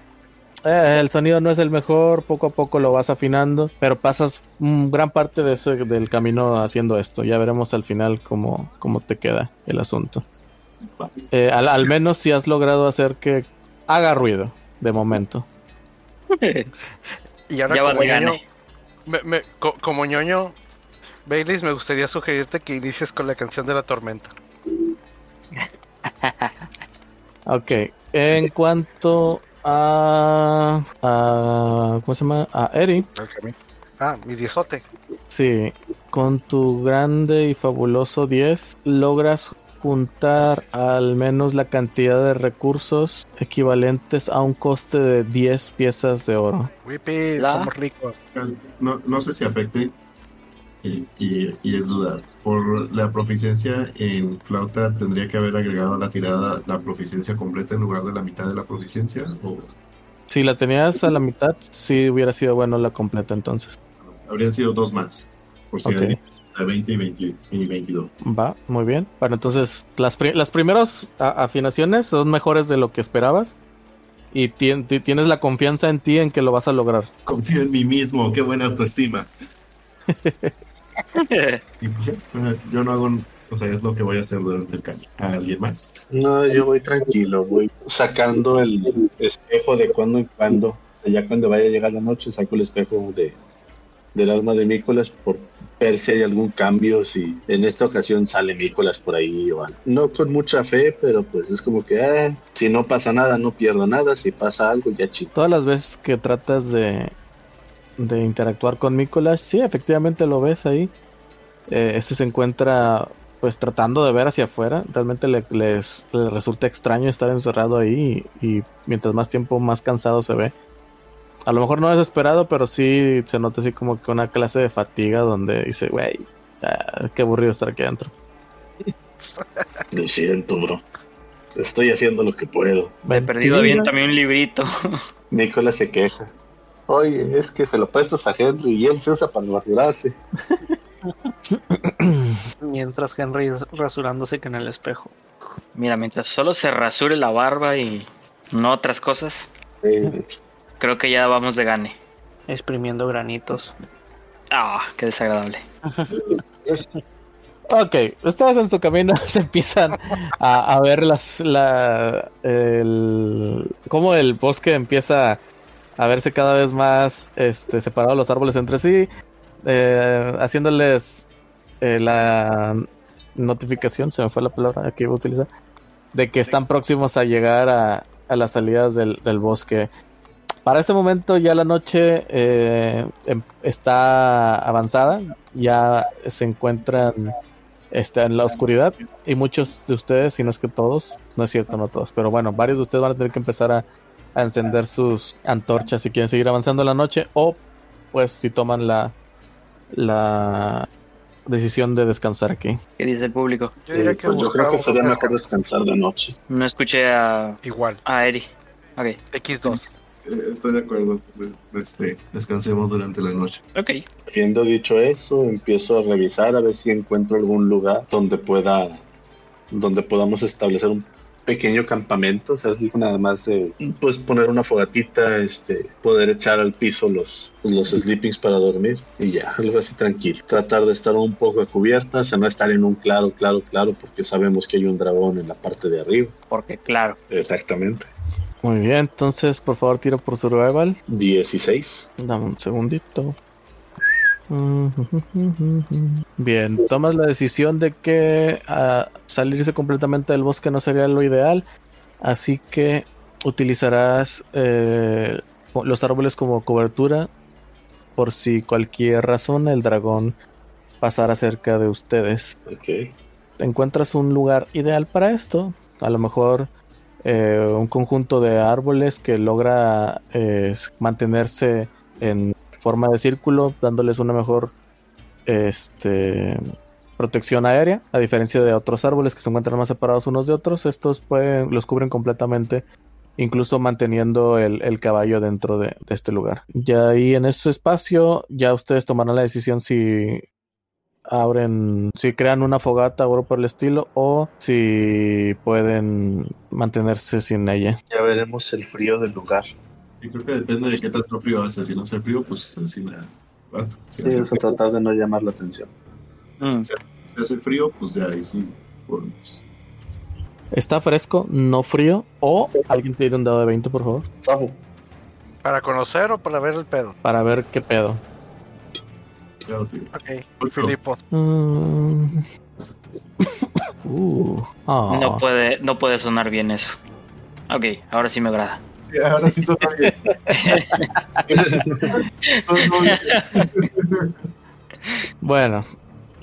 A: Eh, el sonido no es el mejor, poco a poco lo vas afinando, pero pasas mm, gran parte de ese, del camino haciendo esto. Ya veremos al final cómo, cómo te queda el asunto. Eh, al, al menos si has logrado hacer que haga ruido, de momento.
F: Y ahora
C: Ya
F: como ñoño,
C: gane.
F: me- me- co- como ñoño, Baileys, me gustaría sugerirte que inicies con la canción de la tormenta.
A: Ok, en cuanto a, a ¿cómo se llama? A Eri.
F: Ah, mi diezote.
A: Sí, con tu grande y fabuloso 10 logras juntar al menos la cantidad de recursos equivalentes a un coste de 10 piezas de oro.
F: Whippy,
C: La-
F: somos ricos.
E: No, no sé si afecte, y, y- y es dudar. Por la proficiencia en flauta, ¿tendría que haber agregado a la tirada la proficiencia completa en lugar de la mitad de la proficiencia? ¿O
A: Si la tenías a la mitad, sí hubiera sido bueno la completa entonces.
E: habrían sido dos más? Por si
A: Ok.
E: hay la 20 y, 20 y 22.
A: Va, muy bien. Bueno, entonces las, pri- las primeras afinaciones son mejores de lo que esperabas y ti- tienes la confianza en ti en que lo vas a lograr.
E: Confío en mí mismo, qué buena autoestima. Y pues yo no hago, o sea, es lo que voy a hacer durante el cambio. ¿A alguien más?
B: No, yo voy tranquilo, voy sacando el espejo de cuando en cuando. Ya cuando vaya a llegar la noche, saco el espejo de, del alma de Mícolas por ver si hay algún cambio, si en esta ocasión sale Mícolas por ahí o algo. No con mucha fe, pero pues es como que, ah, si no pasa nada, no pierdo nada, si pasa algo, ya chico.
A: Todas las veces que tratas de, de interactuar con Nicolás, sí, efectivamente lo ves ahí. Eh, este se encuentra pues tratando de ver hacia afuera. Realmente le, les, le resulta extraño estar encerrado ahí y, y mientras más tiempo más cansado se ve. A lo mejor no desesperado, pero sí se nota así como que una clase de fatiga donde dice, güey, ah, qué aburrido estar aquí adentro.
B: Lo siento, bro. Estoy haciendo lo que puedo.
C: He perdido bien también un librito.
B: Nicolás se queja. Oye, es que se lo prestas a Henry y él se usa para rasurarse.
D: Mientras Henry es rasurándose que en el espejo.
C: Mira, mientras solo se rasure la barba y no otras cosas,
B: Eh,
C: creo que ya vamos de gane.
D: Exprimiendo granitos.
C: Ah, qué desagradable.
A: Ok, ustedes en su camino se empiezan a, a ver las la el cómo el bosque empieza a verse cada vez más este separado los árboles entre sí, eh, haciéndoles eh, la notificación, se me fue la palabra que iba a utilizar, de que están próximos a llegar a, a las salidas del, del bosque. Para este momento ya la noche eh, em- está avanzada, ya se encuentran está en la oscuridad y muchos de ustedes, si no es que todos, no es cierto, no todos, pero bueno, varios de ustedes van a tener que empezar a, a encender sus antorchas si quieren seguir avanzando la noche o pues si toman la la decisión de descansar aquí.
C: ¿Qué dice el público?
F: Yo diría
B: eh,
F: que
B: pues yo creo que sería mejor descansar de noche.
C: No escuché a,
F: Igual,
C: a Eri. Ok,
F: X2.
E: Eh, Estoy de acuerdo. Este, descansemos durante la noche.
C: ok.
B: Habiendo dicho eso, empiezo a revisar a ver si encuentro algún lugar donde pueda, donde podamos establecer un pequeño campamento, o sea, así nada más de, pues poner una fogatita, este, poder echar al piso los, los sleepings para dormir y ya, algo así tranquilo. Tratar de estar un poco a cubiertas, a no estar en un claro, claro, claro, porque sabemos que hay un dragón en la parte de arriba.
C: Porque claro.
B: Exactamente.
A: Muy bien, entonces por favor tiro por survival.
B: 16.
A: Dame un segundito. Bien, tomas la decisión de que ah, salirse completamente del bosque no sería lo ideal, así que utilizarás eh, los árboles como cobertura por si cualquier razón el dragón pasara cerca de ustedes.
B: Ok.
A: Encuentras un lugar ideal para esto, a lo mejor eh, un conjunto de árboles que logra eh, mantenerse en forma de círculo, dándoles una mejor este, protección aérea, a diferencia de otros árboles que se encuentran más separados unos de otros. Estos pueden, los cubren completamente, incluso manteniendo el, caballo dentro de, de este lugar. Ya ahí en este espacio, ya ustedes tomarán la decisión si abren, si crean una fogata o algo por el estilo, o si pueden mantenerse sin ella.
B: Ya veremos el frío del lugar.
E: Sí, creo que depende de qué tanto frío hace. Si no hace frío, pues encima. ¿va? Si
B: Sí,
E: hace
B: es a tratar de no llamar la atención.
C: Mm.
E: Si hace frío, pues ya ahí sí. podemos.
A: Está fresco, no frío, o alguien tire un dado de 20, por favor,
F: ¿Para conocer o para ver el pedo?
A: para ver qué pedo.
E: Claro, tío.
F: Ok. Filipo.
A: Mm. Uh, ah.
C: No puede, no puede sonar bien eso. Ok, ahora sí me agrada.
E: Sí, ahora sí son bien. Son bien.
A: Bueno,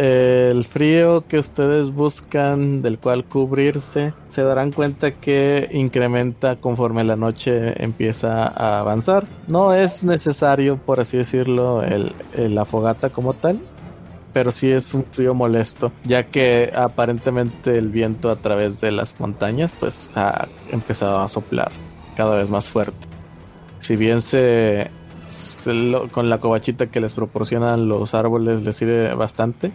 A: el frío que ustedes buscan, del cual cubrirse, se darán cuenta que incrementa conforme la noche empieza a avanzar. No es necesario, por así decirlo, el, la fogata como tal, pero sí es un frío molesto, ya que aparentemente el viento a través de las montañas pues ha empezado a soplar cada vez más fuerte. Si bien se, con la cobachita que les proporcionan los árboles les sirve bastante,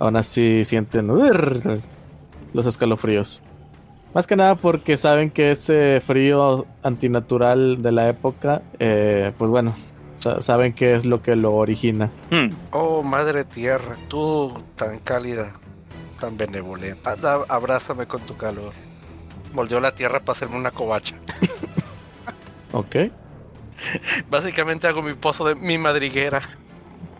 A: aún así sienten "Urr", los escalofríos. Más que nada porque saben que ese frío antinatural de la época, eh, pues bueno, sa- saben qué es lo que lo origina.
C: Hmm,
F: Oh, madre tierra, tú tan cálida, tan benevolente. Anda, abrázame con tu calor. Moldeó la tierra para hacerme una covacha.
A: ¿Ok?
F: Básicamente hago mi pozo de mi madriguera.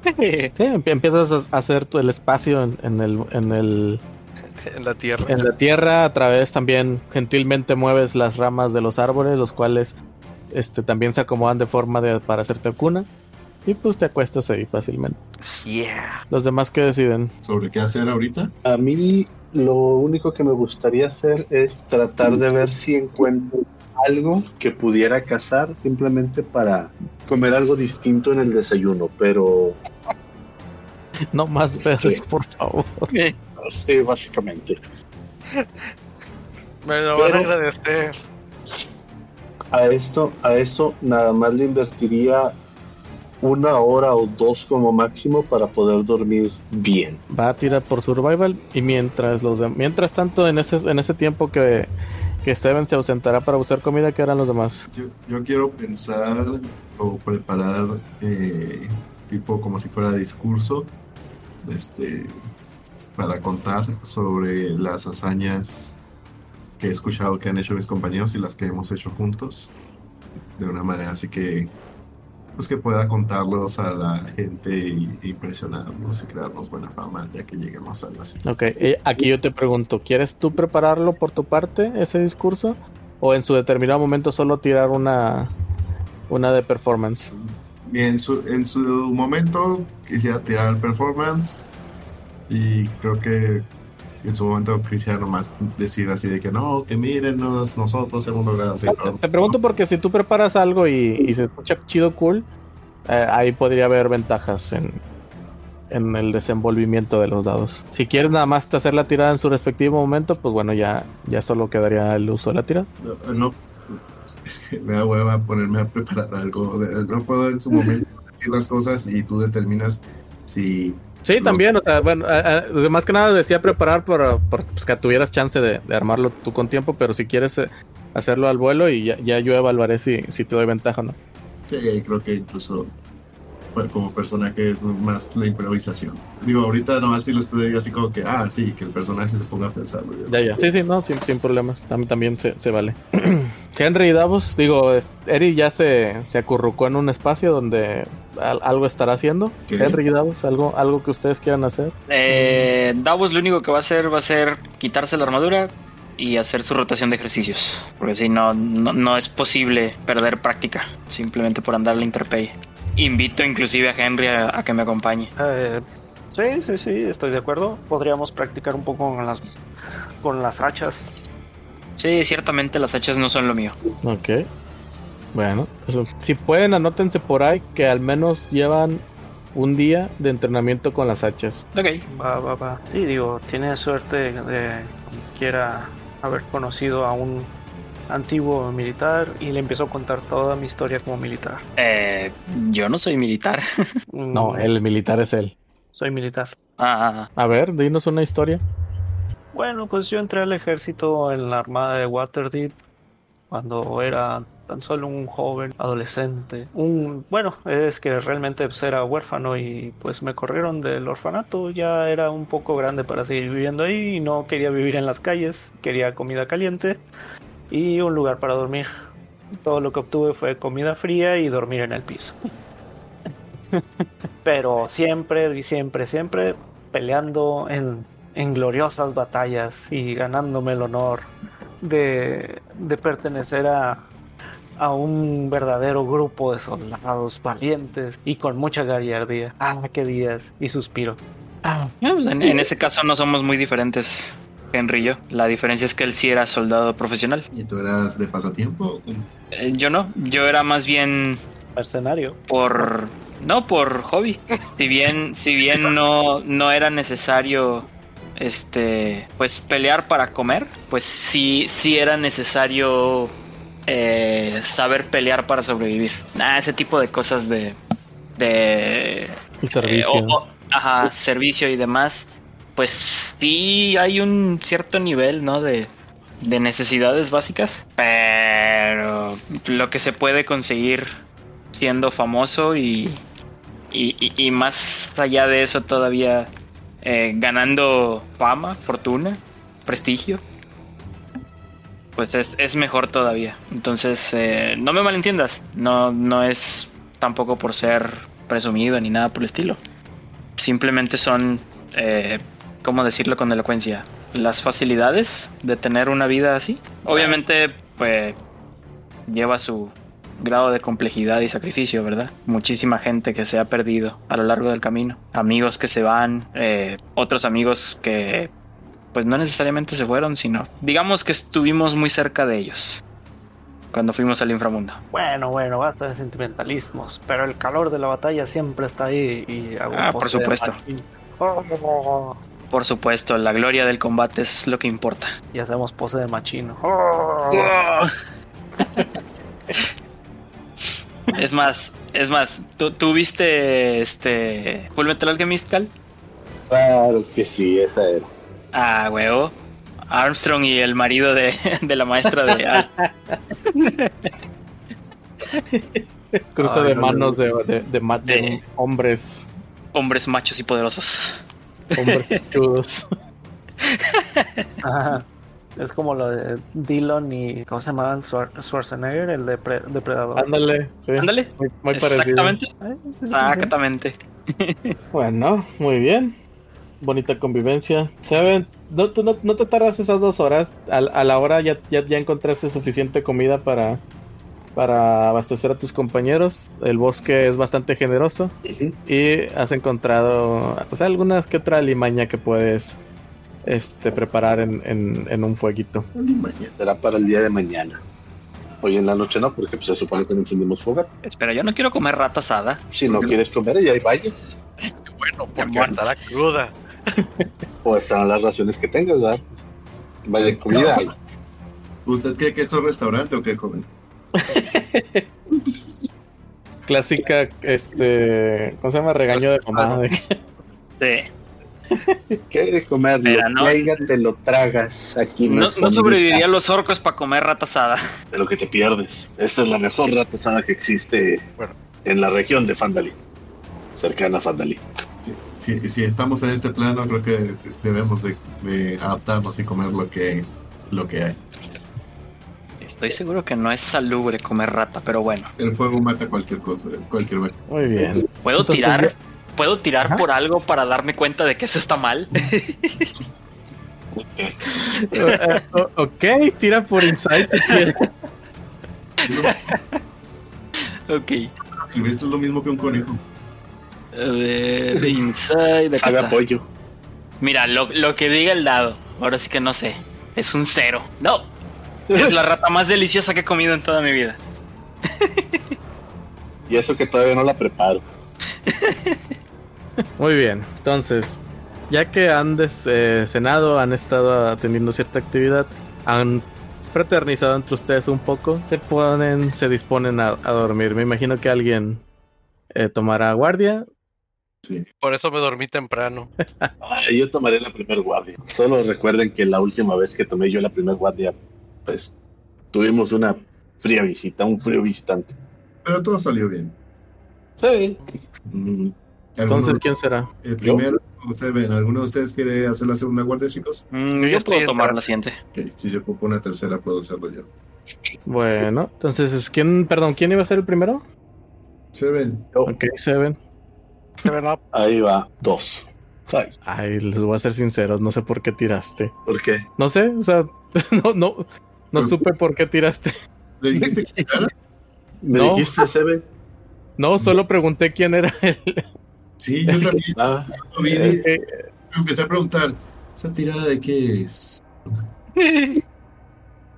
A: Sí, empie- empiezas a hacer tu- el espacio en, en el, en, el,
F: En la tierra.
A: en la tierra, a través también gentilmente mueves las ramas de los árboles, los cuales este, también se acomodan de forma de, para hacerte cuna. Y pues te acuestas ahí fácilmente.
F: Yeah.
A: Los demás que deciden.
E: ¿Sobre qué hacer ahorita?
B: a mí lo único que me gustaría hacer es tratar de ver si encuentro algo que pudiera cazar simplemente para comer algo distinto en el desayuno, pero
A: No más berries, por favor.
B: sí, básicamente.
F: Me lo van a agradecer.
B: A esto, a eso nada más le invertiría una hora o dos como máximo para poder dormir bien.
A: Va a tirar por survival. Y mientras los dem- mientras tanto, en ese, en ese tiempo que, que Seven se ausentará para buscar comida, ¿qué harán los demás?
E: Yo, quiero pensar o preparar eh, tipo como si fuera discurso este, para contar sobre las hazañas que he escuchado que han hecho mis compañeros y las que hemos hecho juntos de una manera así que pues que pueda contarlos a la gente y impresionarnos y crearnos buena fama ya que lleguemos a algo así.
A: Ok, aquí yo te pregunto, ¿quieres tú prepararlo por tu parte, ese discurso? ¿O en su determinado momento solo tirar una, una de performance?
E: Y en su, en su momento quisiera tirar performance y creo que en su momento quisiera nomás decir así de que no, que mírenos, nosotros segundo grado. sí, no.
A: Te pregunto porque si tú preparas algo y, y se escucha chido, cool, eh, ahí podría haber ventajas en, en el desenvolvimiento de los dados. Si quieres nada más hacer la tirada en su respectivo momento, pues bueno, ya, ya solo quedaría el uso de la tirada.
E: No, no, es que me da hueva ponerme a preparar algo. No puedo en su momento decir las cosas y tú determinas si
A: Sí, también, o sea, bueno, eh, eh, más que nada decía preparar por, por, pues, que tuvieras chance de, de armarlo tú con tiempo, pero si quieres eh, hacerlo al vuelo y ya, ya yo evaluaré si, si te doy ventaja o no.
E: Sí, creo que incluso como personaje es más la improvisación. Digo, ahorita nomás si lo estoy así como que, ah, sí, que el personaje se ponga a pensar.
A: Ya, ya. Sí, sí, no, sin, sin problemas. También, también se, se vale. Henry y Davos, digo, Eri ya se, se acurrucó en un espacio donde al- algo estará haciendo.
E: Sí.
A: Henry y Davos, algo, algo que ustedes quieran hacer.
C: Eh, Davos lo único que va a hacer va a ser quitarse la armadura y hacer su rotación de ejercicios. Porque si no, no, no es posible perder práctica simplemente por andar a la interperie. Invito inclusive a Henry a, a que me acompañe.
D: Eh, sí, sí, sí, estoy de acuerdo. Podríamos practicar un poco con las, con las hachas.
C: Sí, ciertamente las hachas no son lo mío.
A: Ok. Bueno, eso. si pueden, anótense por ahí que al menos llevan un día de entrenamiento con las hachas.
C: Ok.
D: Va, va, va. Sí, digo, tiene suerte de quiera haber conocido a un antiguo militar y le empezó a contar toda mi historia como militar.
C: Eh, yo no soy militar.
A: No,
D: Mm,
A: el militar es él.
D: Soy militar.
C: Ah,
A: A ver, dinos una historia.
D: Bueno, pues yo entré al ejército en la armada de Waterdeep cuando era tan solo un joven adolescente. Un, bueno, es que realmente pues, era huérfano y pues me corrieron del orfanato. Ya era un poco grande para seguir viviendo ahí y no quería vivir en las calles. Quería comida caliente y un lugar para dormir. Todo lo que obtuve fue comida fría y dormir en el piso. Pero siempre y siempre, siempre peleando en, en gloriosas batallas y ganándome el honor de, de pertenecer a, a un verdadero grupo de soldados valientes y con mucha gallardía. Ah, qué días. Y suspiro. Ah,
C: pues en, en ese caso no somos muy diferentes, Henry y yo. La diferencia es que él sí era soldado profesional.
E: ¿Y tú eras de pasatiempo?
C: Eh, yo no. Yo era más bien
D: mercenario.
C: por no por hobby si bien si bien no no era necesario este pues pelear para comer pues sí sí era necesario eh, saber pelear para sobrevivir ah, ese tipo de cosas de de
A: El servicio.
C: eh, o- o- ajá servicio y demás pues sí hay un cierto nivel no de de necesidades básicas pero lo que se puede conseguir siendo famoso y, y, y- más allá de eso todavía eh, ganando fama, fortuna, prestigio, pues es, es mejor todavía. Entonces, eh, no me malentiendas, no, no es tampoco por ser presumido ni nada por el estilo. Simplemente son, eh, ¿cómo decirlo con elocuencia? Las facilidades de tener una vida así. Obviamente, pues lleva su grado de complejidad y sacrificio, ¿verdad? Muchísima gente que se ha perdido a lo largo del camino, amigos que se van, eh, otros amigos que pues no necesariamente se fueron, sino digamos que estuvimos muy cerca de ellos cuando fuimos al inframundo.
D: Bueno, bueno, basta de sentimentalismos, pero el calor de la batalla siempre está ahí y hago
C: Ah, por supuesto.
D: Oh,
C: Por supuesto, la gloria del combate es lo que importa.
D: y hacemos pose de machino. Oh.
C: Es más, es más, ¿tú, tú viste este Full Metal Alchemist, Cal?
B: Claro que sí, esa era.
C: Ah, huevo. Armstrong y el marido de, de la maestra de Al.
A: Cruce
E: Ay,
A: de
E: no,
A: manos
E: no.
A: de, de, de De- hombres.
C: hombres machos y poderosos.
A: Hombres chudos.
D: Ajá. Es como lo de Dillon y. ¿Cómo se llamaban? Schwar- Schwarzenegger, el de Pre- Depredador.
A: Ándale, sí.
C: Ándale.
A: Muy, muy parecido.
C: Exactamente.
D: Eh, sí, sí, sí.
C: Exactamente.
A: Bueno, muy bien. Bonita convivencia. Seven, no, tú no, no te tardas esas dos horas. A, a la hora ya, ya, ya encontraste suficiente comida para, para abastecer a tus compañeros. El bosque es bastante generoso. Y has encontrado o sea, algunas que otra limaña que puedes este, preparar en, en, en un fueguito.
E: Mañana.
B: Será para el día de mañana. Hoy en la noche no, porque pues, se supone que no encendimos fogata.
C: Espera, yo no quiero comer rata asada.
B: Si no quieres comer, ya hay valles.
F: Bueno, porque estará cruda.
B: O estarán las raciones que tengas, ¿verdad? Vaya comida.
E: ¿Usted cree que esto es restaurante o qué, joven?
A: Clásica, este, ¿cómo se llama? Regaño de mamá. de que-
C: Sí.
B: ¿Quieres comer?
C: Mira, no-
B: te lo tragas. Aquí
C: No, sobreviviría a los orcos para comer rata asada.
B: De lo que te pierdes. Esta es la mejor rata asada que existe
F: Bueno.
B: en la región de Fandalin. Cercana a Fandalin.
E: Sí, si, si estamos en este plano, creo que debemos de, de adaptarnos y comer lo que, lo que hay.
C: Estoy seguro que no es salubre comer rata, pero bueno.
E: El fuego mata cualquier cosa, cualquier vaca.
A: Muy bien.
C: ¿Puedo
A: Entonces,
C: tirar? ¿Puedo tirar
A: Ajá.
C: por algo para darme cuenta de que eso está mal?
A: Ok, tira por insight si quieres.
C: ok.
E: Si ves, es lo mismo que un conejo.
C: A ver, de inside.
B: Haga apoyo.
C: Mira, lo, lo que diga el dado. Ahora sí que no sé. Es un cero. No. Es la rata más deliciosa que he comido en toda mi vida.
B: Y eso que todavía no la preparo.
A: Muy bien, entonces, ya que han des- eh, cenado, han estado teniendo cierta actividad, han fraternizado entre ustedes un poco, se ponen, se disponen a, a dormir. Me imagino que alguien eh, tomará guardia.
F: Por eso me dormí temprano.
B: Ay, yo tomaré la primer guardia. Solo recuerden que la última vez que tomé yo la primer guardia, pues tuvimos una fría visita, un frío visitante.
E: Pero todo salió bien.
B: Sí.
E: Mm,
A: Entonces,
E: ¿alguno-
A: ¿quién será?
E: eh, primero, observen, ¿alguno de ustedes quiere hacer la segunda guardia, chicos?
C: Mm,
F: Yo
C: yo puedo tomar la siguiente.
E: Ok, si yo ocupo una tercera, puedo hacerlo yo.
A: Bueno, entonces, ¿quién, perdón, quién iba a ser el primero?
E: Seven,
A: Ok, Seven.
F: Seven Up.
B: Ahí va, dos. Ay,
A: Ay, les voy a ser sinceros, no sé por qué tiraste.
B: ¿Por qué?
A: No sé, o sea, no, no, no supe por qué tiraste.
E: ¿le dijiste que cara?
B: ¿Me
A: No.
B: dijiste, Sebe?
A: No, solo pregunté quién era el.
E: Sí, yo también
B: Ah,
E: lo vi.
A: que-
E: Empecé a preguntar, ¿esa tirada de qué es?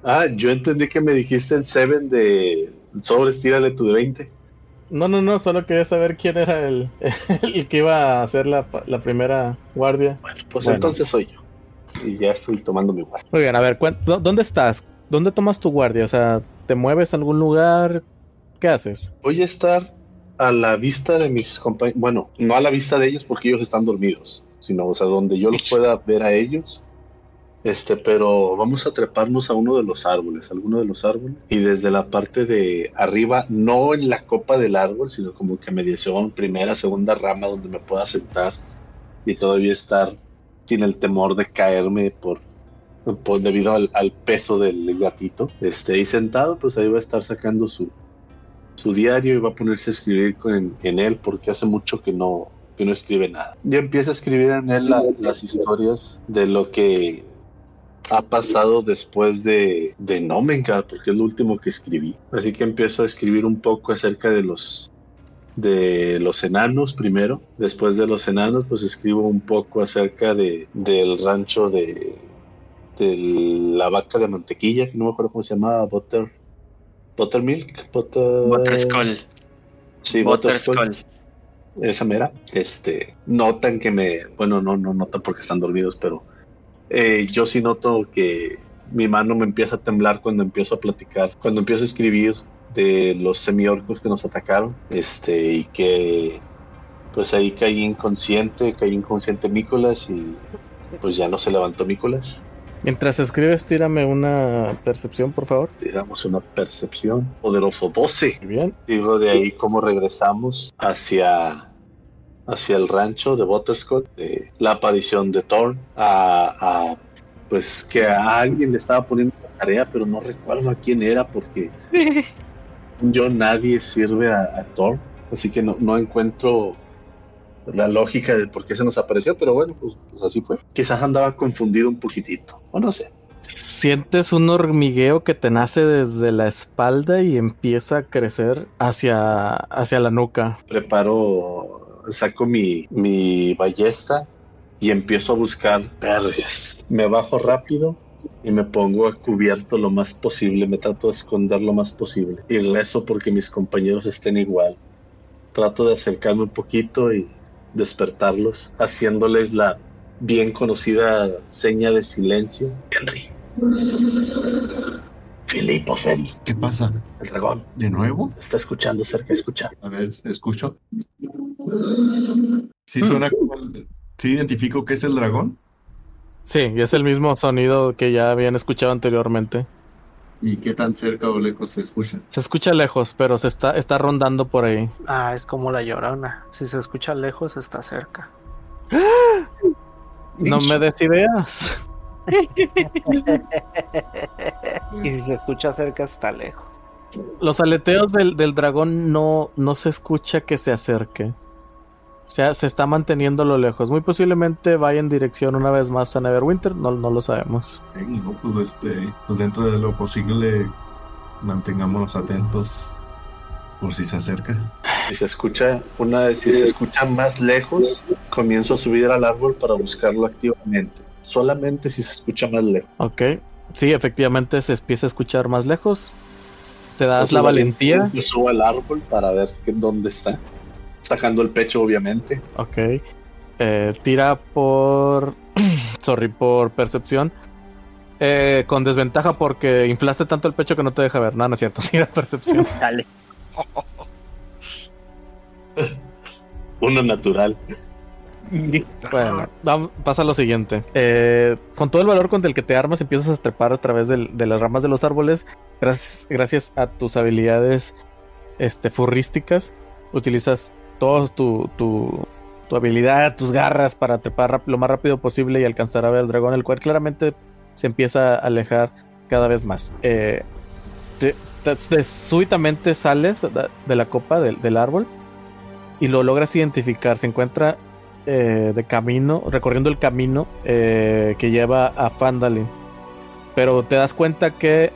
B: ah, yo entendí que me dijiste el Seven de sobres, tírale tu de 20.
A: No, no, no, solo quería saber quién era el, el que iba a hacer la, la primera guardia.
B: Bueno, pues
A: Bueno.
B: entonces soy yo. Y ya estoy tomando mi guardia.
A: Muy bien, a ver, cuen- ¿dó- ¿dónde estás? ¿Dónde tomas tu guardia? O sea, ¿te mueves a algún lugar? ¿Qué haces?
B: Voy a estar a la vista de mis compañeros. Bueno, no a la vista de ellos porque ellos están dormidos, sino, o sea, donde yo los pueda ver a ellos. Este, pero vamos a treparnos a uno de los árboles, alguno de los árboles, y desde la parte de arriba, no en la copa del árbol, sino como que mediación, primera, segunda rama, donde me pueda sentar y todavía estar sin el temor de caerme por, por debido al, peso del gatito. Este, y sentado, pues ahí va a estar sacando su, su diario y va a ponerse a escribir con- en, él porque hace mucho que no, que no escribe nada. Y empieza a escribir en él la- las historias de lo que ha pasado después de, de porque es lo último que escribí. Así que empiezo a escribir un poco acerca de los de los enanos primero. Después de los enanos, pues escribo un poco acerca de, del rancho de, de la vaca de mantequilla, que no me acuerdo cómo se llamaba, Butter, Buttermilk, Butter,
C: Butterskull.
B: Sí, Butterskull.
C: Butterskull.
B: Esa mera. Este, notan que me, bueno, no, no notan porque están dormidos, pero eh, yo sí noto que mi mano me empieza a temblar cuando empiezo a platicar, cuando empiezo a escribir de los semiorcos que nos atacaron, este, y que pues ahí caí inconsciente, caí inconsciente Mícolas y pues ya no se levantó Mícolas.
A: Mientras escribes, tírame una percepción, por favor.
B: Tiramos una percepción. Poderoso 12.
A: Muy bien.
B: Digo de ahí cómo regresamos hacia, hacia el rancho de Butterscotch, de la aparición de Thorn, a, a, pues que a alguien le estaba poniendo la tarea, pero no recuerdo a quién era porque yo nadie sirve a, a Thorn, así que no, no encuentro la lógica de por qué se nos apareció, pero bueno, pues, pues así fue. Quizás andaba confundido un poquitito, o no sé.
A: Sientes un hormigueo que te nace desde la espalda y empieza a crecer hacia, hacia la nuca.
B: preparo, saco mi, mi ballesta y empiezo a buscar perres. Me bajo rápido y me pongo a cubierto lo más posible, me trato de esconder lo más posible y rezo porque mis compañeros estén igual. Trato de acercarme un poquito y despertarlos, haciéndoles la bien conocida seña de silencio. Henry. Filipo Seri,
E: ¿Qué pasa?
B: el dragón,
E: ¿De nuevo?
B: está escuchando cerca, escucha.
E: A ver, escucho. Sí suena como el- Sí identifico que es el dragón.
A: Sí, y es el mismo sonido que ya habían escuchado anteriormente.
E: ¿Y qué tan cerca o lejos se escucha?
A: Se escucha lejos, pero se está, está rondando por ahí.
D: Ah, es como la llorona. Si se escucha lejos, está cerca.
A: No me des ideas.
D: Y si se escucha cerca, está lejos.
A: Los aleteos del, del dragón no, no se escucha que se acerque. O sea, se está manteniendo a lo lejos. Muy posiblemente vaya en dirección una vez más a Neverwinter. No, no lo sabemos.
E: Eh, No, pues este, pues dentro de lo posible mantengámonos atentos por si se acerca.
B: Si se escucha una si se escucha más lejos, comienzo a subir al árbol para buscarlo activamente. Solamente si se escucha más lejos.
A: Ok. sí, efectivamente se empieza a escuchar más lejos. Te das
B: Entonces,
A: la valentía.
B: Me subo al árbol para ver que- dónde está. Sacando el pecho, obviamente.
A: Ok. Eh, tira por. Sorry, por percepción. Eh, con desventaja porque inflaste tanto el pecho que no te deja ver. No, no es cierto. Tira percepción.
C: Dale.
B: Uno natural.
A: Bueno, vamos- pasa lo siguiente. Eh, con todo el valor con el que te armas, empiezas a trepar a través del- de las ramas de los árboles. Gracias, gracias a tus habilidades este, furrísticas. Utilizas todo tu, tu, tu habilidad, tus garras para trepar lo más rápido posible y alcanzar a ver al dragón, el cual claramente se empieza a alejar cada vez más. Eh, te- te- te- súbitamente sales de la copa del- del árbol y lo logras identificar. Se encuentra eh, de camino, recorriendo el camino eh, que lleva a Fandalin. Pero te das cuenta que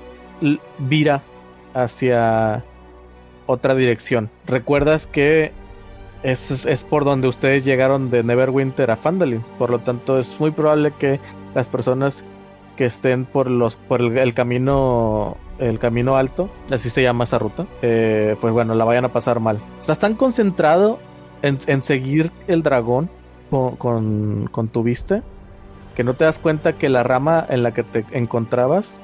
A: vira hacia otra dirección. Recuerdas que es, es por donde ustedes llegaron de Neverwinter a Fandalin. Por lo tanto, es muy probable que las personas que estén por los por el, camino el camino alto, así se llama esa ruta, eh, pues bueno, la vayan a pasar mal. Estás tan concentrado en, en seguir el dragón con, con, con tu vista que no te das cuenta que la rama en la que te encontrabas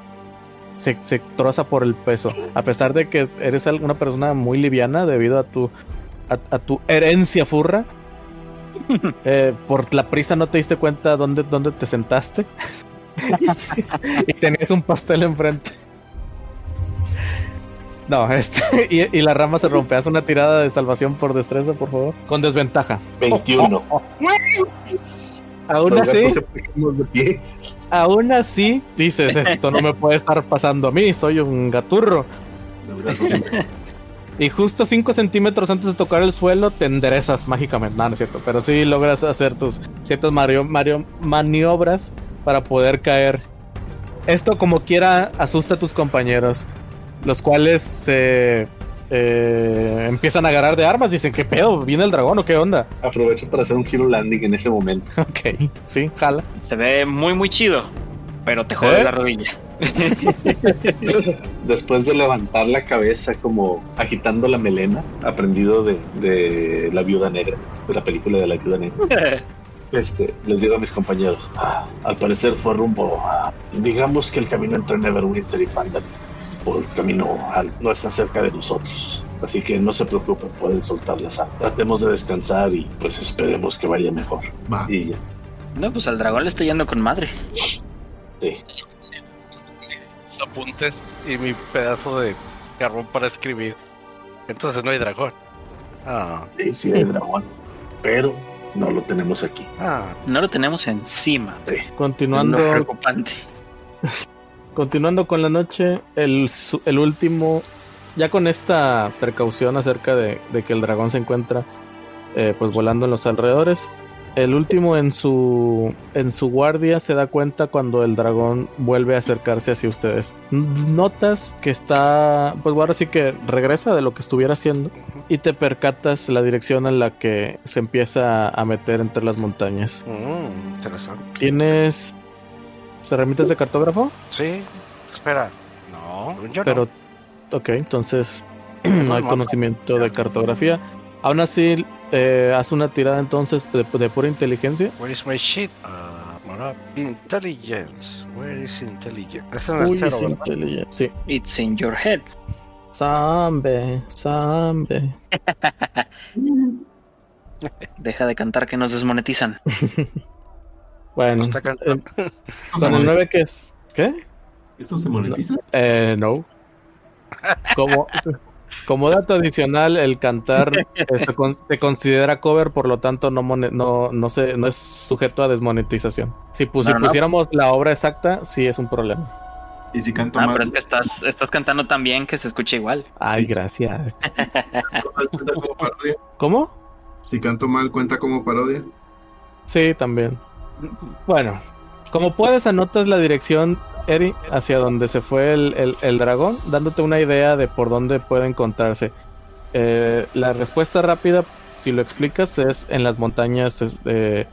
A: se, se troza por el peso. A pesar de que eres una persona muy liviana debido a tu, a, a tu herencia furra, eh, por la prisa no te diste cuenta dónde, dónde te sentaste. y tenías un pastel enfrente. No, este, y, y la rama se rompe. Haz una tirada de salvación por destreza, por favor. Con desventaja.
B: 21.
A: Aún así, aún así, dices, esto no me puede estar pasando a mí, soy un gaturro.
E: Los gatos siempre.
A: Y justo 5 centímetros antes de tocar el suelo, te enderezas mágicamente. No, no es cierto, pero sí logras hacer tus ciertas mario- mario- maniobras para poder caer. Esto, como quiera, asusta a tus compañeros, los cuales se eh, empiezan a agarrar de armas. Dicen, ¿qué pedo? ¿Viene el dragón o qué onda?
B: Aprovecho para hacer un hero landing en ese momento.
A: Ok, sí, jala.
C: Se ve muy, muy chido. Pero te jode la rodilla.
B: Después de levantar la cabeza como agitando la melena, aprendido de, de la viuda negra, de la película de la viuda negra, este, les digo a mis compañeros, "Ah, al parecer fue rumbo a, digamos que el camino entre Neverwinter y Fandal, por el camino al- no está cerca de nosotros. Así que no se preocupen, pueden soltar la sal. Tratemos de descansar y pues esperemos que vaya mejor.
E: Va.
B: Y ya,
C: No, pues al dragón le está yendo con madre.
B: sí.
F: Apuntes y mi pedazo de carbón para escribir. Entonces no hay dragón. Ah,
B: Sí, sí hay dragón, pero no lo tenemos aquí.
F: ah.
C: No lo tenemos encima.
B: Sí.
A: Continuando.
C: Lo preocupante.
A: Continuando con la noche, el, el último, ya con esta precaución acerca de, de que el dragón se encuentra eh, pues volando en los alrededores, el último en su, en su guardia se da cuenta cuando el dragón vuelve a acercarse hacia ustedes. Notas que está, pues ahora sí que regresa de lo que estuviera haciendo y te percatas la dirección en la que se empieza a meter entre las montañas.
F: Mm, interesante.
A: ¿Tienes herramientas de cartógrafo?
F: Sí, espera. No, yo
A: Pero,
F: no.
A: ok, entonces no hay conocimiento de cartografía. Aún así, eh, haz una tirada entonces de, de pura inteligencia.
F: Where is my shit? Ah, mara- intelligence. Where is intelligence? Es
A: inteligencia. Sí.
C: It's in your head.
A: Sambe, Sambe.
C: Deja de cantar que nos desmonetizan.
A: Bueno,
F: Está cantando.
A: eh,
E: ¿Esto se,
A: con el
E: monetiza?
A: 9 que es. ¿Qué?
E: ¿Esto se monetiza?
A: Eh, no. Como, como dato adicional, el cantar eh, se, con- se considera cover, por lo tanto no, mone- no, no, se, no es sujeto a desmonetización. Si, pus- si
C: No, no.
A: pusiéramos la obra exacta, sí es un problema.
E: Y si canto
C: Ah,
E: mal,
C: pero es que estás, estás cantando tan bien que se escucha igual.
A: Ay, gracias.
E: ¿cuenta como parodia?
A: ¿Cómo?
E: Si canto mal, ¿cuenta como parodia?
A: Sí, también. Bueno, como puedes, anotas la dirección, Eri, hacia donde se fue el, el- el dragón, dándote una idea de por dónde puede encontrarse. Eh, la respuesta rápida, si lo explicas, es en las montañas de,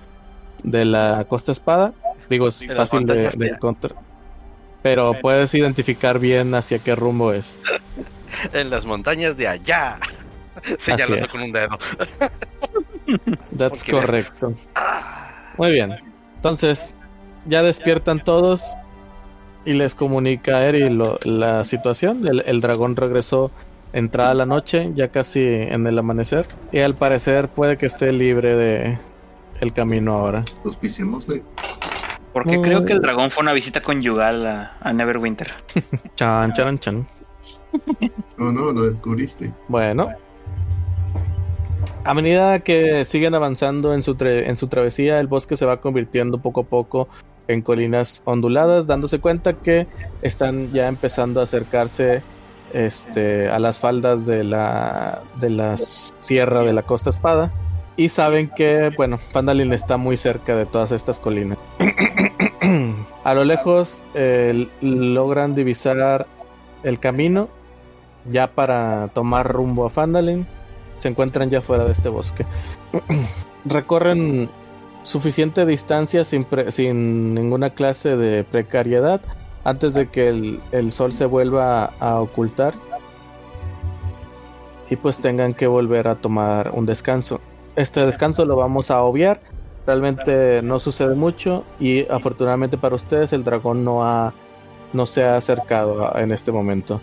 A: de la Costa Espada. Digo, es fácil de, encontrar. pero puedes identificar bien hacia qué rumbo es.
F: En las montañas de allá. Señalando con un dedo.
A: That's correcto. Muy bien. Entonces, ya despiertan todos y les comunica a Eri lo- la situación. El, el dragón regresó entrada la noche, ya casi en el amanecer. Y al parecer puede que esté libre de el camino ahora.
E: Auspiciémosle.
C: Porque creo que el dragón fue una visita conyugal a, a Neverwinter.
A: Chan, chan, chan.
E: No, no, lo descubriste.
A: Bueno. A medida que siguen avanzando en su, en su travesía, el bosque se va convirtiendo poco a poco en colinas onduladas, dándose cuenta que están ya empezando a acercarse este, a las faldas de la, de la sierra de la Costa Espada. Y saben que, bueno, Fandalin está muy cerca de todas estas colinas. a lo lejos eh, logran divisar el camino ya para tomar rumbo a Fandalin, se encuentran ya fuera de este bosque. Recorren suficiente distancia sin, sin ninguna clase de precariedad antes de que el, el sol se vuelva a, ocultar y pues tengan que volver a tomar un descanso. Este descanso lo vamos a obviar. Realmente no sucede mucho y afortunadamente para ustedes el dragón no ha no se ha acercado en este momento.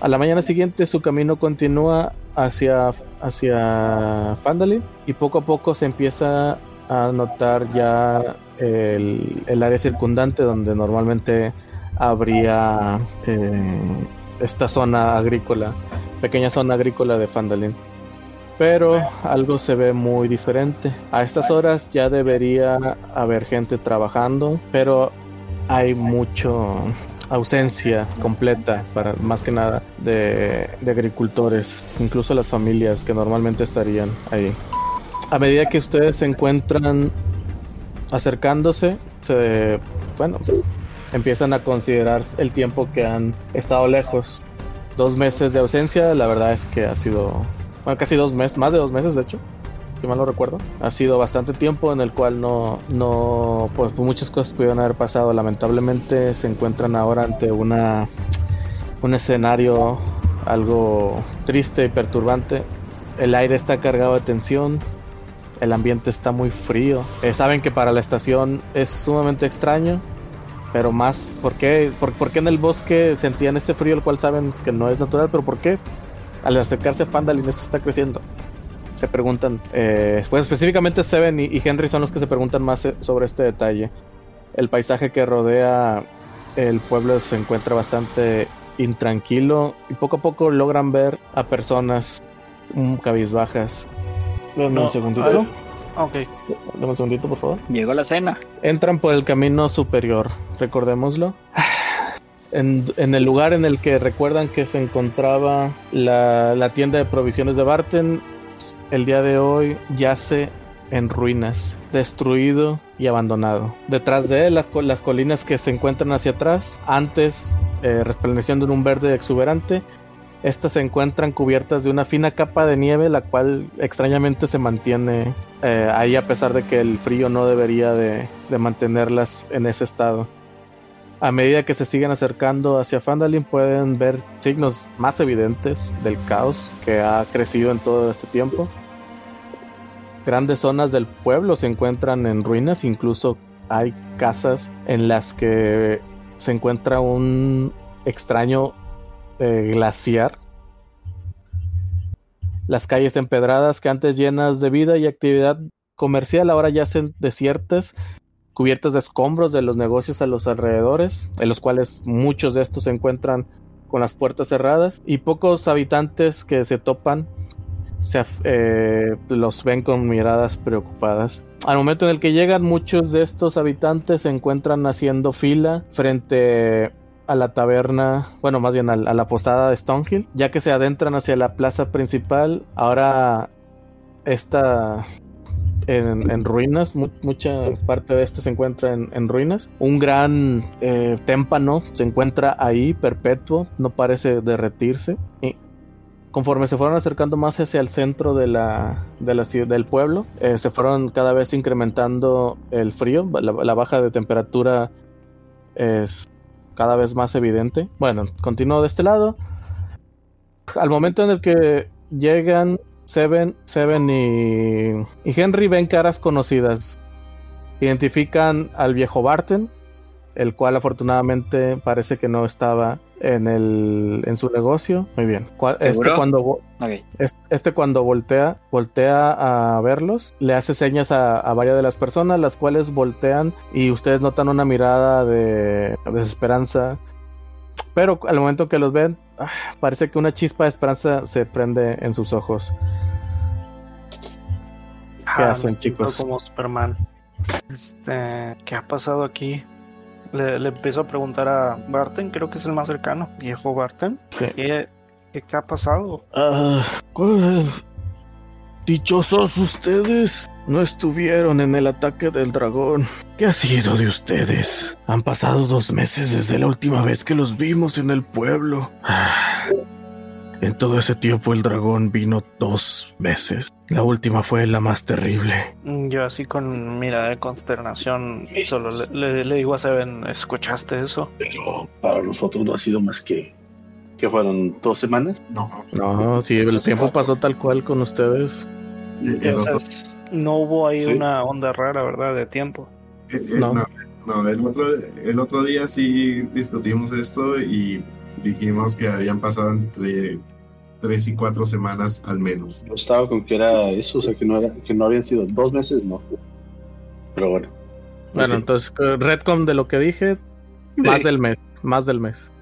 A: A la mañana siguiente su camino continúa hacia, hacia Fandalin y poco a poco se empieza a notar ya el, el área circundante donde normalmente habría eh, esta zona agrícola, pequeña zona agrícola de Fandalin. Pero algo se ve muy diferente. A estas horas ya debería haber gente trabajando, pero hay mucho ausencia completa para más que nada de, de agricultores, incluso las familias que normalmente estarían ahí. A medida que ustedes se encuentran acercándose, se, bueno, empiezan a considerar el tiempo que han estado lejos. Dos meses de ausencia, la verdad es que ha sido, bueno, casi dos meses, más de dos meses de hecho, si mal no recuerdo. Ha sido bastante tiempo en el cual no, no, pues muchas cosas pudieron haber pasado. Lamentablemente se encuentran ahora ante una, un escenario algo triste y perturbante. El aire está cargado de tensión. El ambiente está muy frío. Eh, saben que para la estación es sumamente extraño. Pero más, ¿por qué? ¿Por, qué en el bosque sentían este frío, el cual saben que no es natural? ¿Pero por qué? Al acercarse a Fandalin esto está creciendo se preguntan, eh, pues específicamente Seven y, y Henry son los que se preguntan más eh, sobre este detalle. El paisaje que rodea el pueblo se encuentra bastante intranquilo y poco a poco logran ver a personas mm, cabizbajas. Dame
D: No,
A: un segundito.
D: Ok.
A: Dame un segundito, por favor.
C: Llegó la cena.
A: Entran por el camino superior, recordémoslo. En, en el lugar en el que recuerdan que se encontraba la, la tienda de provisiones de Barton, el día de hoy yace en ruinas, destruido y abandonado. Detrás de él, las colinas que se encuentran hacia atrás, antes eh, resplandeciendo en un verde exuberante, estas se encuentran cubiertas de una fina capa de nieve, la cual extrañamente se mantiene eh, ahí a pesar de que el frío no debería de, de mantenerlas en ese estado. A medida que se siguen acercando hacia Fandalin pueden ver signos más evidentes del caos que ha crecido en todo este tiempo. Grandes zonas del pueblo se encuentran en ruinas, incluso hay casas en las que se encuentra un extraño eh, glaciar. Las calles empedradas que antes llenas de vida y actividad comercial ahora yacen desiertas, cubiertas de escombros de los negocios a los alrededores, en los cuales muchos de estos se encuentran con las puertas cerradas y pocos habitantes que se topan se, eh, los ven con miradas preocupadas. Al momento en el que llegan, muchos de estos habitantes se encuentran haciendo fila frente a la taberna, bueno, más bien a, la posada de Stonehill, ya que se adentran hacia la plaza principal. Ahora esta en, ruinas, mu- mucha parte de este se encuentra en, ruinas. Un gran eh, témpano se encuentra ahí, perpetuo, no parece derretirse. Y conforme se fueron acercando más hacia el centro de la, de la ciudad, del pueblo, eh, se fueron cada vez incrementando el frío, la, la baja de temperatura es cada vez más evidente. Bueno, continúo de este lado. Al momento en el que llegan Seven, Seven y, y Henry ven caras conocidas. Identifican al viejo Barton, el cual afortunadamente parece que no estaba en el en su negocio. Muy bien. Este cuando este cuando voltea voltea a verlos, le hace señas a, a varias de las personas, las cuales voltean y ustedes notan una mirada de desesperanza. Pero al momento que los ven, ah, parece que una chispa de esperanza se prende en sus ojos. ¿Qué
D: Ah,
A: hacen, chicos?
D: Como Superman. Este, ¿qué ha pasado aquí? Le, le empiezo a preguntar a Barton, creo que es el más cercano, viejo Barton.
A: Sí.
D: ¿Qué, qué, qué ha pasado?
A: Ah, pues, dichosos ustedes. No estuvieron en el ataque del dragón. ¿Qué ha sido de ustedes? Han pasado dos meses desde la última vez que los vimos en el pueblo. En todo ese tiempo el dragón vino dos veces. La última fue la más terrible.
D: Mm, Yo así con mirada de consternación, solo le, le- le digo a Seven, ¿escuchaste eso?
B: Pero para nosotros no ha sido más que. que fueron dos semanas?
E: No,
A: No, si el tiempo pasó tal cual con ustedes.
E: y- y el
D: O sea, no hubo ahí
B: Sí.
D: una onda rara, ¿verdad? De tiempo.
E: eh, eh,
A: no.
E: no, no, el otro, el otro día sí discutimos esto y dijimos que habían pasado entre tres y cuatro semanas al menos.
B: Yo estaba con que era eso, o sea, que no, era, que no habían sido dos meses, no. Pero bueno.
A: Bueno,
B: Ok.
A: entonces, eh, Redcom de lo que dije, más del mes. Más del mes.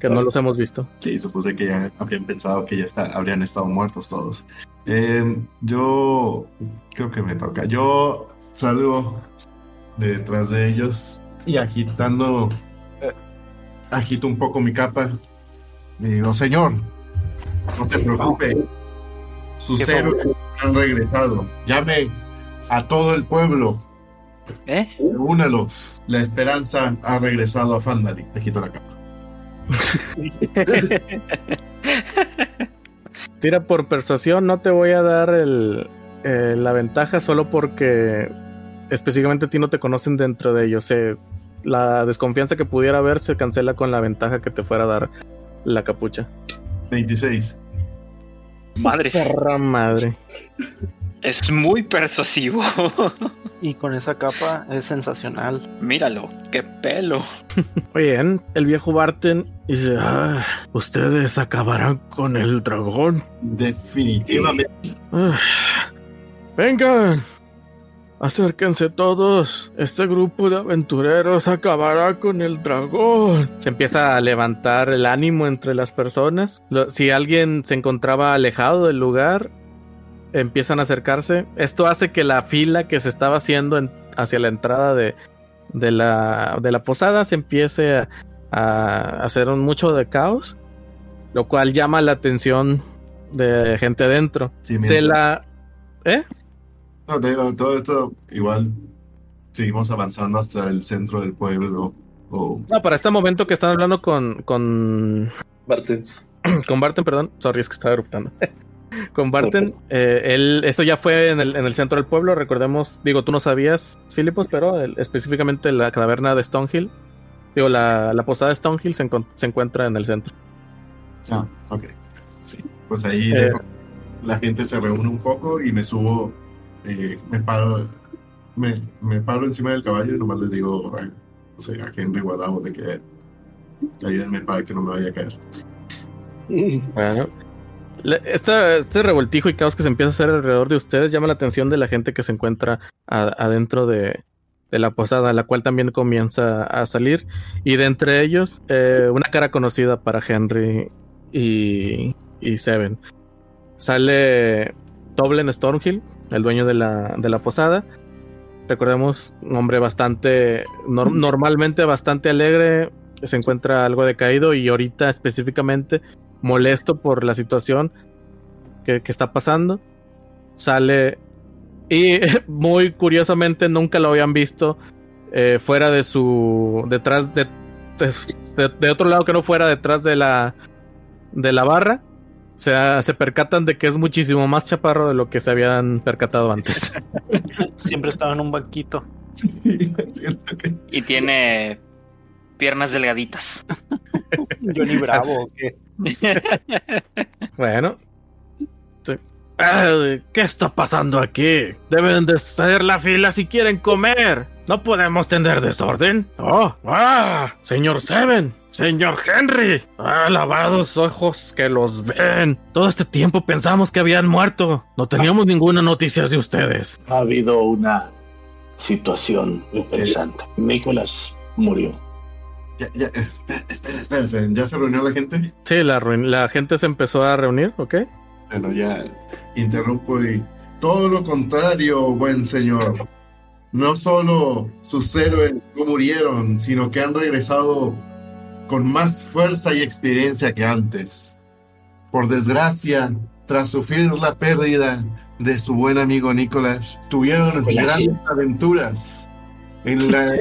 A: Que no los hemos visto.
E: Sí, supuse que ya habrían pensado que ya está, habrían estado muertos todos. Eh, yo creo que me toca. Yo salgo de detrás de ellos y agitando, eh, agito un poco mi capa. Y digo, señor, no se preocupe. Sus
D: ¿Qué
E: héroes han regresado. Llame a todo el pueblo.
C: ¿Eh?
E: Únalos. La esperanza ha regresado a Fandali. Agito la capa.
A: Tira por persuasión, no te voy a dar el, eh, la ventaja solo porque específicamente a ti no te conocen dentro de ellos. eh, la desconfianza que pudiera haber se cancela con la ventaja que te fuera a dar la capucha.
E: 26.
C: Madres.
A: Perra madre.
C: Es muy persuasivo.
D: Y con esa capa es sensacional.
C: Míralo, qué pelo.
A: Oye, el viejo Barton dice, "Ah, ustedes acabarán con el dragón.
E: Definitivamente.
A: Ah, vengan, acérquense todos. Este grupo de aventureros acabará con el dragón. Se empieza a levantar el ánimo entre las personas. Lo- si alguien se encontraba alejado del lugar, empiezan a acercarse. Esto hace que la fila que se estaba haciendo en- hacia la entrada de, de la, de la posada se empiece a, a hacer un mucho de caos. Lo cual llama la atención de gente adentro.
E: Sí,
A: De la. ¿Eh?
E: No, te digo, todo esto igual seguimos avanzando hasta el centro del pueblo. O
A: No, para este momento que están hablando con. con.
B: Bartens.
A: con Barton, perdón. Sorry, es que estaba eruptando. con Barton, eh, él. Esto ya fue en el, en el centro del pueblo. Recordemos. Digo, tú no sabías, Filipos, pero el- específicamente la caverna de Stonehill. Digo, la, la posada de Stonehill se, encon- se encuentra en el centro.
E: Ah, ok. Sí, pues ahí
A: Eh.
E: dejo- la gente se reúne un poco y me subo, eh, me paro, me, me paro encima del caballo y nomás les digo a, o sea, Henry Guadamo de que ayúdenme para que no me vaya a caer.
A: Bueno. Esta- este revoltijo y caos que se empieza a hacer alrededor de ustedes llama la atención de la gente que se encuentra adentro de, de la posada, la cual también comienza a salir. Y de entre ellos, eh, una cara conocida para Henry y, y Seven. Sale Toblen Stormhill, el dueño de la, de la posada. Recordemos, un hombre bastante, nor- normalmente bastante alegre, se encuentra algo decaído y ahorita específicamente molesto por la situación que, que está pasando. Sale y muy curiosamente nunca lo habían visto eh, fuera de su detrás de, de, de otro lado que no fuera detrás de la de la barra. Se, se percatan de que es muchísimo más chaparro de lo que se habían percatado antes.
D: Siempre estaba en un banquito.
E: Siento que
C: Y tiene piernas delgaditas.
D: Johnny Bravo. ¿o qué?
A: Bueno. Sí. Ah, ¿Qué está pasando aquí? Deben de hacer la fila si quieren comer. No podemos tener desorden. Oh, ah, señor Seven, señor Henry. Alabados ojos que los ven. Todo este tiempo pensamos que habían muerto. No teníamos ninguna noticia de ustedes.
B: Ha habido una situación interesante. Nicolás murió.
E: Ya, ya, espera, espera, espera, ¿ya se reunió la gente?
A: Sí, la gente se empezó a reunir, ¿ok?
E: Bueno, ya interrumpo y todo lo contrario, buen señor. No solo sus héroes no murieron, sino que han regresado con más fuerza y experiencia que antes. Por desgracia, tras sufrir la pérdida de su buen amigo Nicolás, tuvieron
B: Nicolás.
E: grandes aventuras en la...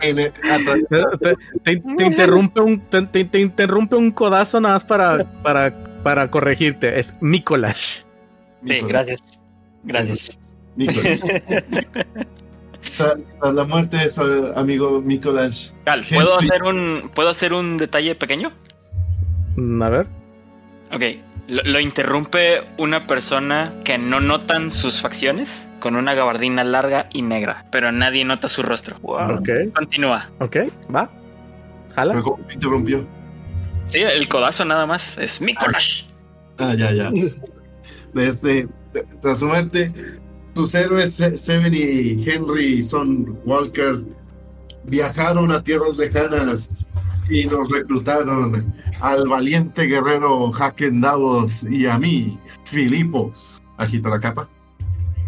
E: en el-
A: Te, te- te interrumpe un te, te- te interrumpe un codazo nada más para, para, para corregirte. Es Nicolás.
C: Sí,
E: Nicolás.
C: gracias. Gracias.
E: Nicolás. Tra- tras la muerte de su amigo Nicolás,
C: Cal, ¿puedo hacer un, ¿puedo hacer un detalle pequeño?
A: Mm, A ver.
C: Ok. Lo, lo interrumpe una persona que no notan sus facciones con una gabardina larga y negra, pero nadie nota su rostro.
D: Wow.
A: Ok,
C: Continúa.
A: ok, va. Jala.
E: pero ¿cómo me interrumpió?
C: Sí, el codazo nada más. Es Mikolash.
E: Ah, ya, ya. Desde tras su muerte, sus héroes Se- Seven y Henry Son Walker viajaron a tierras lejanas y nos reclutaron al valiente guerrero Haken Davos y a mí, Filipos. Agita la capa.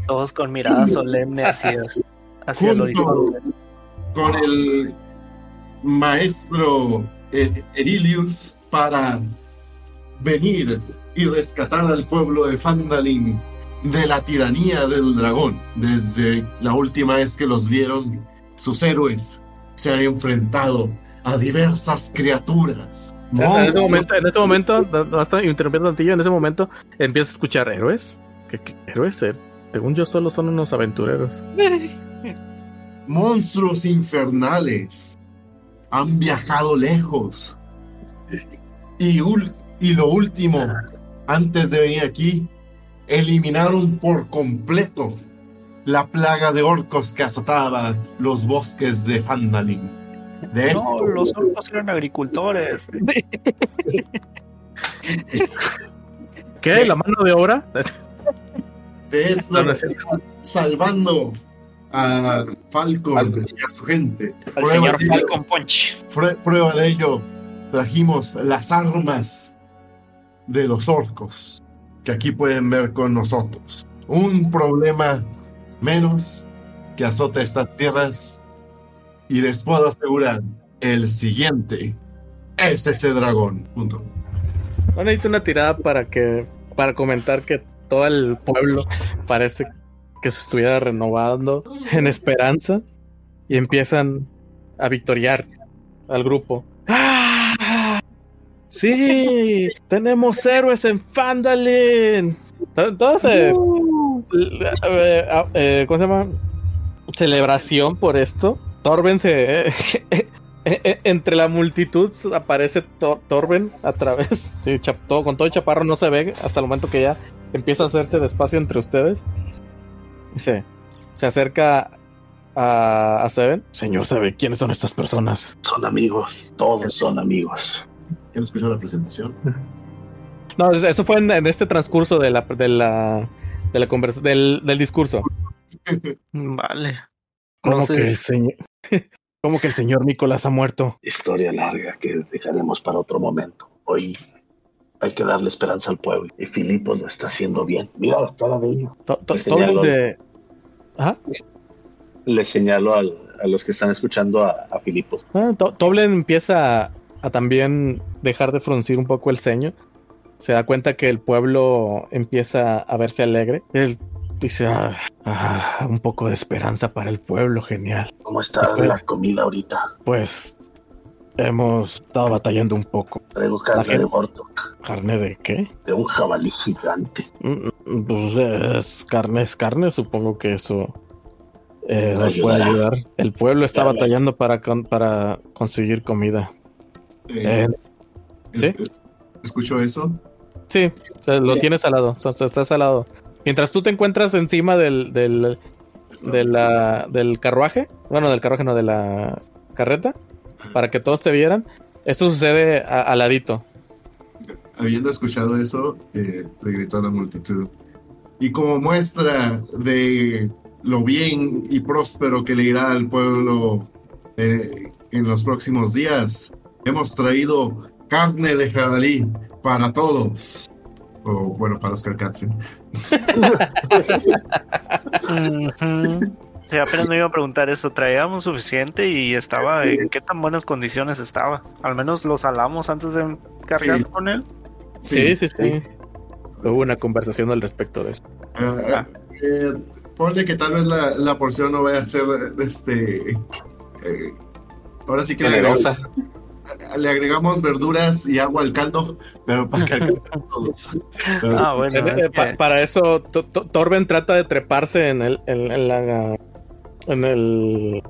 D: Todos con mirada solemne hacia, hacia el horizonte.
E: con el maestro eh, Erilius para venir y rescatar al pueblo de Fandalin de la tiranía del dragón. Desde la última vez que los vieron, sus héroes se han enfrentado a diversas criaturas.
A: En ese momento, en ese momento, no- no, está interrumpiendo tantillo, en ese momento empieza a escuchar héroes. ¿Qué, qué héroes? Eh, Según yo, solo son unos aventureros.
E: monstruos infernales han viajado lejos. Y lo último, antes de venir aquí, eliminaron por completo la plaga de orcos que azotaba los bosques de Fandalin. De esto,
D: No, los orcos eran agricultores.
A: ¿Qué? ¿La mano de obra?
E: de esto,
A: No, no es cierto.
E: salvando a Falcon
B: Falcon.
E: y a su gente.
C: Al
E: Prueba
C: señor
E: de ello-
C: Falcon Punch.
E: Prueba de ello, trajimos las armas de los orcos que aquí pueden ver con nosotros. Un problema menos que azota estas tierras y les puedo asegurar, el siguiente es ese dragón. Punto.
A: No necesito una tirada para que para comentar que todo el pueblo parece que se estuviera renovando en esperanza y empiezan a victoriar al grupo. Sí, tenemos héroes en Fandalin. Se l- eh, ¿cómo se llama? Celebración por esto. Torben se eh, eh, entre la multitud aparece To- Torben a través. Sí, chap- todo- con todo el chaparro no se ve hasta el momento que ya empieza a hacerse despacio entre ustedes. Dice, se acerca a, a Seven. Señor Seven, ¿quiénes son estas personas?
B: Son amigos, todos son amigos.
E: ¿Quién escuchó la presentación?
A: No, es- eso fue en, en este transcurso de la de la de la conversa, del, del discurso.
D: Vale.
A: Como que el señor como que el señor Nicolás ha muerto.
B: Historia larga que dejaremos para otro momento. Hoy hay que darle esperanza al pueblo. Y Filipos lo está haciendo bien. Mira la cara de ellos.
A: To- to-
B: El
A: todo el
B: señaló.
A: de Ajá.
B: Le señalo al- a los que están escuchando a, a Filipos.
A: Ah, To- Toblen empieza a, también dejar de fruncir un poco el ceño. Se da cuenta que el pueblo empieza a verse alegre. Él dice, "Ah, ah, un poco de esperanza para el pueblo, genial.
B: ¿Cómo está la comida ahorita?
A: Pues hemos estado batallando un poco.
B: Traigo carne
A: gente-
B: de Gortok,
A: ¿Carne de qué?
B: de un jabalí gigante.
A: Mm, mm, Pues es carne, es carne, supongo que eso eh, nos puede ayudar. El pueblo está batallando para, con- para conseguir comida.
E: Eh,
A: Eh,
E: es-
A: ¿sí?
E: es- ¿Escucho eso?
A: sí, o sea, lo tienes al lado. O sea, estás al lado. Mientras tú te encuentras encima del, del, de la- del carruaje, bueno, del carruaje no, de la carreta, para que todos te vieran, esto sucede a- al ladito.
E: Habiendo escuchado eso, eh, le gritó a la multitud. Y como muestra de lo bien y próspero que le irá al pueblo eh, en los próximos días, hemos traído carne de jabalí para todos. O bueno, para los Karkatsen.
D: Ujú. Sí, apenas me iba a preguntar eso. Traíamos suficiente y estaba. ¿En qué tan buenas condiciones estaba? Al menos lo salamos antes de cargar
E: Sí.
D: con él.
A: Sí, sí, sí. Hubo una conversación al respecto de eso.
E: Ah, eh, ponle que tal vez la, la porción no vaya a ser este. eh, ahora sí que
B: Generosa.
E: Le agregamos verduras y agua al caldo, pero para que alcancen todos. Pero-
D: Ah, bueno.
A: Eh,
D: es
A: pa-
D: que-
A: para eso, To- To- Torben trata de treparse en el, en, en la, en el,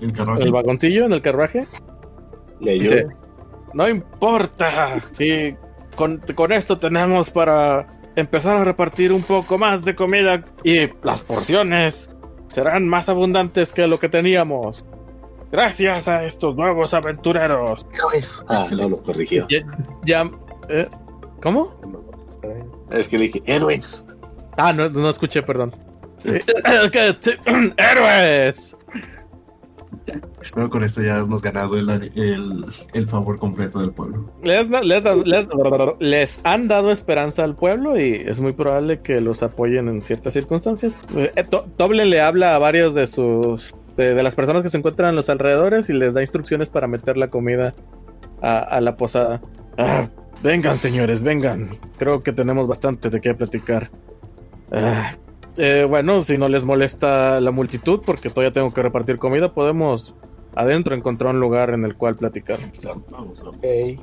E: el carruaje.
A: en el vagoncillo, en el carruaje.
B: Le
A: Dice,
B: ayuda.
A: no importa. Sí, con, con esto tenemos para empezar a repartir un poco más de comida y las porciones serán más abundantes que lo que teníamos. Gracias a estos nuevos aventureros.
B: Héroes. Ah, no lo corrigió.
A: Ya, ya- eh, ¿Cómo?
B: Es que le dije, héroes.
A: Ah, no, no escuché, perdón. ¡Héroes!
E: Espero con esto ya hemos ganado el, el, el favor completo del pueblo.
A: Les, les- les- les han dado esperanza al pueblo y es muy probable que los apoyen en ciertas circunstancias. Eh, To- Toblen le habla a varios de sus de, de las personas que se encuentran en los alrededores y les da instrucciones para meter la comida a, a la posada. Ah, vengan, señores, vengan. Creo que tenemos bastante de qué platicar. Ah, eh, bueno, si no les molesta la multitud, porque todavía tengo que repartir comida, podemos adentro encontrar un lugar en el cual platicar.
E: Vamos, vamos.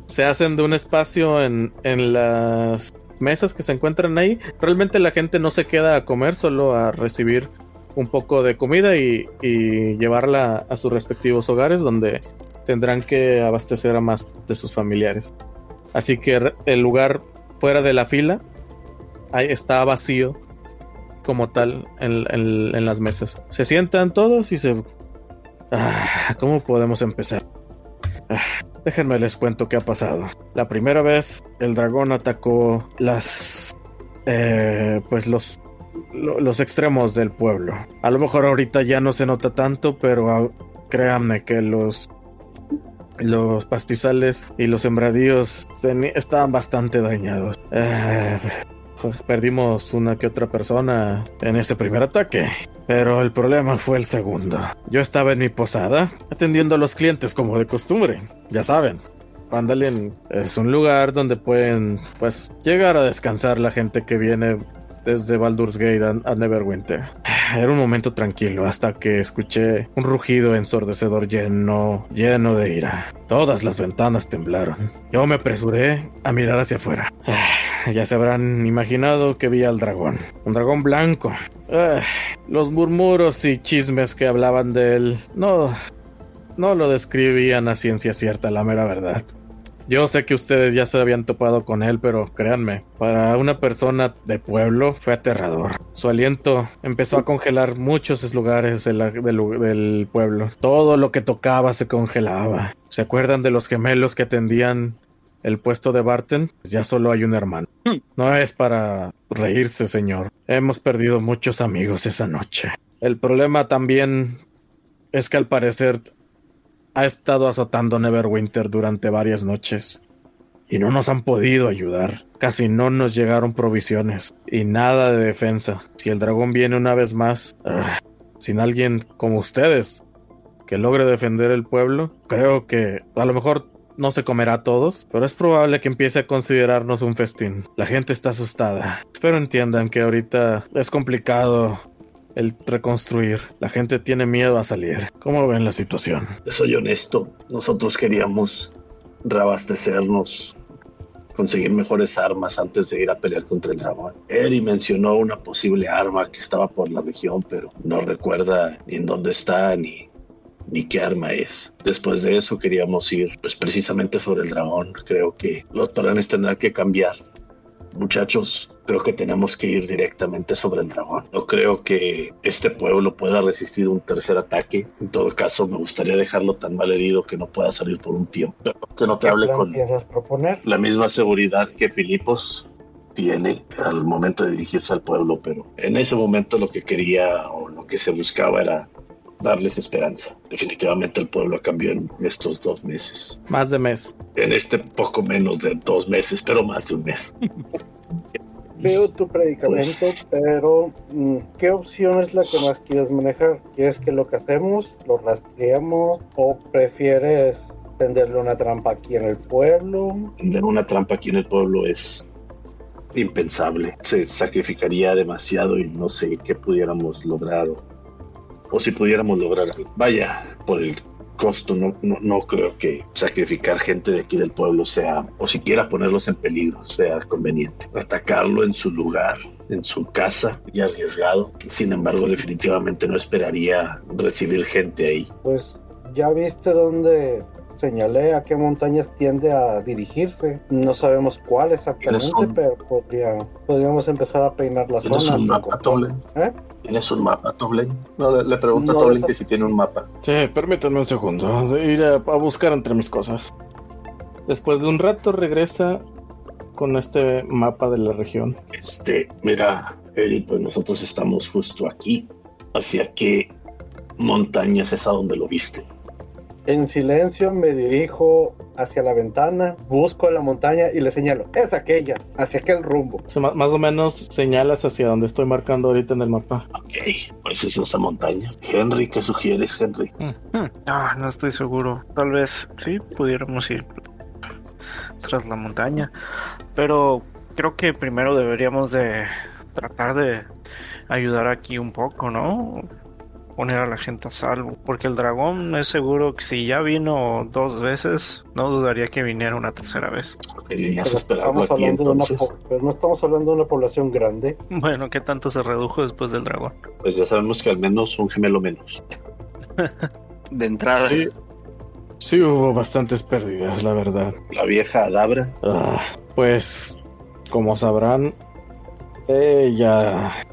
A: Se hacen de un espacio en, en las mesas que se encuentran ahí. Realmente la gente no se queda a comer, solo a recibir un poco de comida y, y llevarla a sus respectivos hogares donde tendrán que abastecer a más de sus familiares. Así que el lugar fuera de la fila ahí está vacío como tal en las mesas. Se sientan todos y se... Ah, ¿Cómo podemos empezar? Ah, déjenme les cuento qué ha pasado. La primera vez el dragón atacó las... eh, pues los... lo- Los extremos del pueblo. A lo mejor ahorita ya no se nota tanto, pero ah, créanme que los los pastizales y los sembradíos estaban bastante dañados. Eh, perdimos una que otra persona en ese primer ataque, pero el problema fue el segundo. Yo estaba en mi posada atendiendo a los clientes como de costumbre, ya saben. Vandalin es un lugar donde pueden pues llegar a descansar la gente que viene desde Baldur's Gate a, Neverwinter. Era un momento tranquilo hasta que escuché un rugido ensordecedor lleno, lleno de ira. Todas las ventanas temblaron. Yo me apresuré a mirar hacia afuera. Ya se habrán imaginado que vi al dragón. Un dragón blanco. Ah, Los murmuros y chismes que hablaban de él no, no lo describían a ciencia cierta, la mera verdad. Yo sé que ustedes ya se habían topado con él, pero créanme, para una persona de pueblo fue aterrador. Su aliento empezó a congelar muchos lugares del, del pueblo. Todo lo que tocaba se congelaba. ¿Se acuerdan de los gemelos que atendían el puesto de Barton? Pues ya solo hay un hermano. No es para reírse, señor. Hemos perdido muchos amigos esa noche. El problema también es que al parecer ha estado azotando Neverwinter durante varias noches. Y no nos han podido ayudar. Casi no nos llegaron provisiones. Y nada de defensa. Si el dragón viene una vez más, ah, sin alguien como ustedes que logre defender el pueblo, creo que a lo mejor no se comerá a todos, pero es probable que empiece a considerarnos un festín. La gente está asustada. Espero entiendan que ahorita es complicado el reconstruir. La gente tiene miedo a salir. ¿Cómo ven la situación?
B: Soy honesto. Nosotros queríamos reabastecernos conseguir mejores armas antes de ir a pelear contra el dragón. Eri mencionó una posible arma que estaba por la región, pero no recuerda ni en dónde está ni, ni qué arma es. Después de eso queríamos ir pues precisamente sobre el dragón. Creo que los planes tendrán que cambiar. Muchachos, creo que tenemos que ir directamente sobre el dragón. No creo que este pueblo pueda resistir un tercer ataque. En todo caso, me gustaría dejarlo tan mal herido que no pueda salir por un tiempo. Pero que no te
G: ¿Qué
B: hable con
G: proponer?
B: la misma seguridad que Filipos tiene al momento de dirigirse al pueblo, pero en ese momento lo que quería o lo que se buscaba era darles esperanza. Definitivamente el pueblo cambió en estos dos meses.
A: Más de mes.
B: En este poco menos de dos meses, pero más de un mes.
G: Veo tu predicamento,
B: Pues-
G: pero mm, ¿qué opción es la que más quieres manejar? ¿Quieres que lo que hacemos lo rastreemos o prefieres tenderle una trampa aquí en el pueblo?
B: Tender una trampa aquí en el pueblo es impensable. Se sacrificaría demasiado y no sé qué pudiéramos lograr o, si pudiéramos lograr. algo. Vaya, por el costo, no, no, no creo que sacrificar gente de aquí del pueblo sea, o siquiera ponerlos en peligro, sea conveniente. Atacarlo en su lugar, en su casa, y arriesgado. Sin embargo, definitivamente no esperaría recibir gente ahí.
G: Pues ya viste dónde señalé a qué montañas tiende a dirigirse. No sabemos cuál exactamente, pero podría- podríamos empezar a peinar la
B: ¿Tienes
G: zona. ¿Eh?
B: ¿Tienes un mapa, Toblen? No, le, le pregunto
G: No,
B: a Toblen
G: esa-
B: que si tiene un mapa.
A: Sí, permítanme un segundo. De ir a, a buscar entre mis cosas. Después de un rato regresa con este mapa de la región.
B: Este, mira, Eri, pues nosotros estamos justo aquí. ¿Hacia qué montañas es a donde lo viste?
G: En silencio me dirijo hacia la ventana, busco la montaña y le señalo, es aquella, hacia aquel rumbo.
A: O sea, ma- más o menos señalas hacia donde estoy marcando ahorita en el mapa.
B: Ok, pues es esa montaña. Henry, ¿qué sugieres, Henry?
D: Ah, no estoy seguro. Tal vez sí pudiéramos ir tras la montaña. Pero creo que primero deberíamos de tratar de ayudar aquí un poco, ¿no? Poner a la gente a salvo. Porque el dragón es seguro que si ya vino dos veces, no dudaría que viniera una tercera vez.
B: ¿Querías
G: Pero
B: esperarlo
G: estamos
B: aquí
G: hablando de una pero no estamos hablando de una población grande.
D: Bueno, ¿qué tanto se redujo después del dragón?
B: Pues ya sabemos que al menos un gemelo menos.
C: De entrada.
A: Sí. Sí hubo bastantes pérdidas, la verdad.
B: La vieja Adabra.
A: Ah, pues, como sabrán, ella...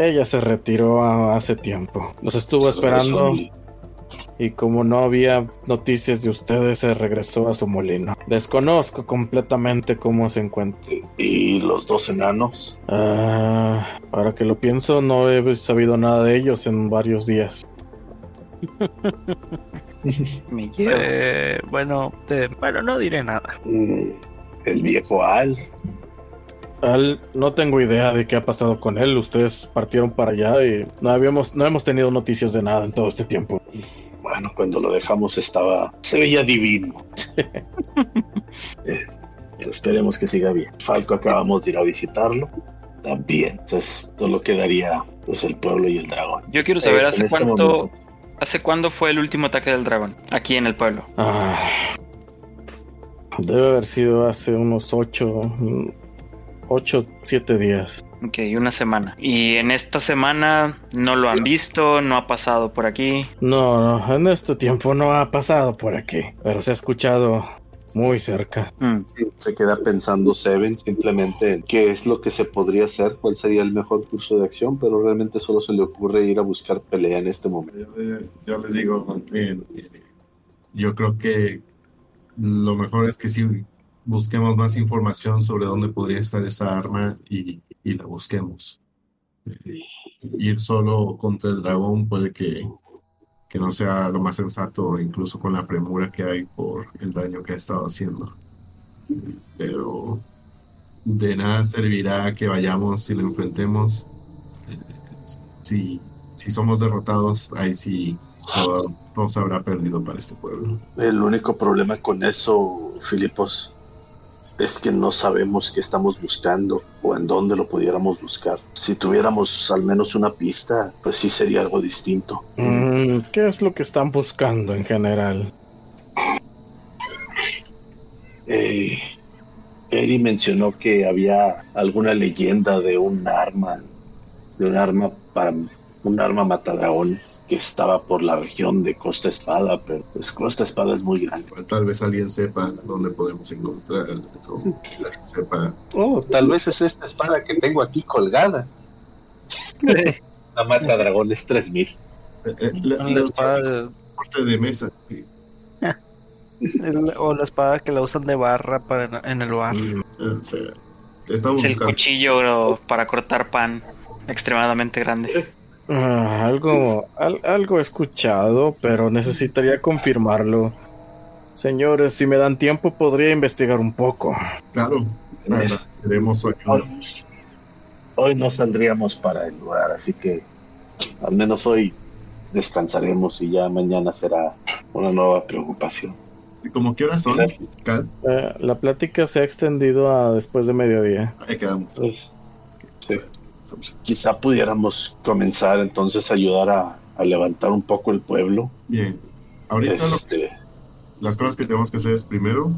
A: Ella se retiró hace tiempo. Los estuvo esperando y como no había noticias de ustedes, se regresó a su molino. Desconozco completamente cómo se encuentra.
B: Y los dos enanos.
A: Ah, ahora que lo pienso, no he sabido nada de ellos en varios días.
C: Me llevo.
D: Eh, bueno, te- bueno, no diré nada.
B: Mm, El viejo Al.
A: Al, no tengo idea de qué ha pasado con él. Ustedes partieron para allá y no habíamos, no hemos tenido noticias de nada en todo este tiempo.
B: Bueno, cuando lo dejamos estaba. Se veía divino. Eh, esperemos que siga bien. Falco acabamos de ir a visitarlo. También. Entonces, solo quedaría pues el pueblo y el dragón.
C: Yo quiero saber
B: Eso,
C: hace
B: este
C: cuánto,
B: momento.
C: hace cuándo fue el último ataque del dragón aquí en el pueblo.
A: Ah, debe haber sido hace unos ocho, mm, ocho, siete días.
C: Ok, una semana. Y en esta semana no lo han visto, no ha pasado por aquí.
A: No, no, en este tiempo no ha pasado por aquí, pero se ha escuchado muy cerca.
C: Mm.
B: Se queda pensando Seven simplemente en qué es lo que se podría hacer, cuál sería el mejor curso de acción, pero realmente solo se le ocurre ir a buscar pelea en este momento.
E: Yo, le- yo les digo, eh, yo creo que lo mejor es que sí busquemos más información sobre dónde podría estar esa arma y, y la busquemos. Eh, ir solo contra el dragón puede que, que no sea lo más sensato, incluso con la premura que hay por el daño que ha estado haciendo. Pero de nada servirá que vayamos y lo enfrentemos. Eh, si, si somos derrotados, ahí sí todo, todo se habrá perdido para este pueblo.
B: El único problema con eso, Filipos, es que no sabemos qué estamos buscando o en dónde lo pudiéramos buscar. Si tuviéramos al menos una pista, pues sí sería algo distinto.
A: Mm, ¿Qué es lo que están buscando en general?
B: Eh, Eddie mencionó que había alguna leyenda de un arma, de un arma para un arma matadragones que estaba por la región de Costa Espada, pero pues Costa Espada es muy grande.
E: Tal vez alguien sepa dónde podemos encontrar, o sepa.
B: Oh, tal vez es esta espada que tengo aquí colgada. La matadragones 3000.
E: eh, eh, la,
D: La
E: la-
D: espada-
E: corte de mesa. sí.
D: el- o la espada que la usan de barra para en el bar.
E: Eh, estamos
C: Es el
E: buscando.
C: cuchillo para cortar pan extremadamente grande.
A: Ah, algo, al- algo he escuchado, pero necesitaría confirmarlo. Señores, si me dan tiempo, podría investigar un poco.
E: Claro, seremos su ayuda.
B: Hoy, hoy no saldríamos para el lugar, así que al menos hoy descansaremos y ya mañana será una nueva preocupación.
E: ¿Y como qué horas son?
A: Eh, la plática se ha extendido a después de mediodía.
E: Ahí quedamos.
B: pues. Quizá pudiéramos comenzar entonces a ayudar a, a levantar un poco el pueblo.
E: Bien. Ahorita lo-
B: Este,
E: las cosas que tenemos que hacer es primero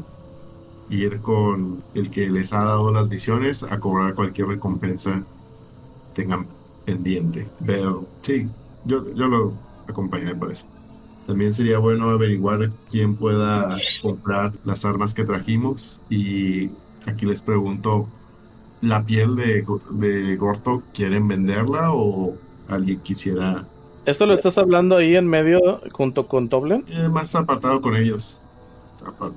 E: ir con el que les ha dado las visiones a cobrar cualquier recompensa tengan pendiente. Pero sí, yo, yo los acompañaré por eso. También sería bueno averiguar quién pueda comprar las armas que trajimos. Y aquí les pregunto, ¿la piel de, de Gorto quieren venderla o alguien quisiera
A: ¿Esto lo estás hablando ahí en medio junto con Toblen?
E: eh, más apartado con ellos? Apar-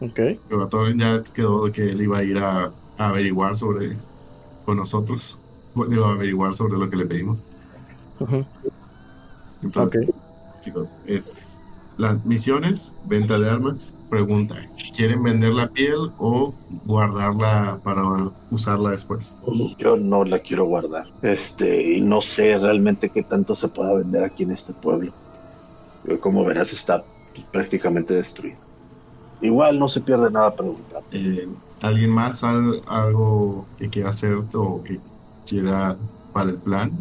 A: Ok.
E: Pero todo ya quedó que él iba a ir a, a averiguar sobre con nosotros. Bueno, iba a averiguar sobre lo que le pedimos. Entonces, chicos, es las misiones, venta de armas, pregunta, ¿quieren vender la piel o guardarla para usarla después?
B: yo no la quiero guardar. Este, y no sé realmente qué tanto se pueda vender aquí en este pueblo. Eh, Como verás, está prácticamente destruido. Igual no se pierde nada preguntar.
E: Eh, ¿Alguien más al- algo que quiera hacer o que quiera para el plan?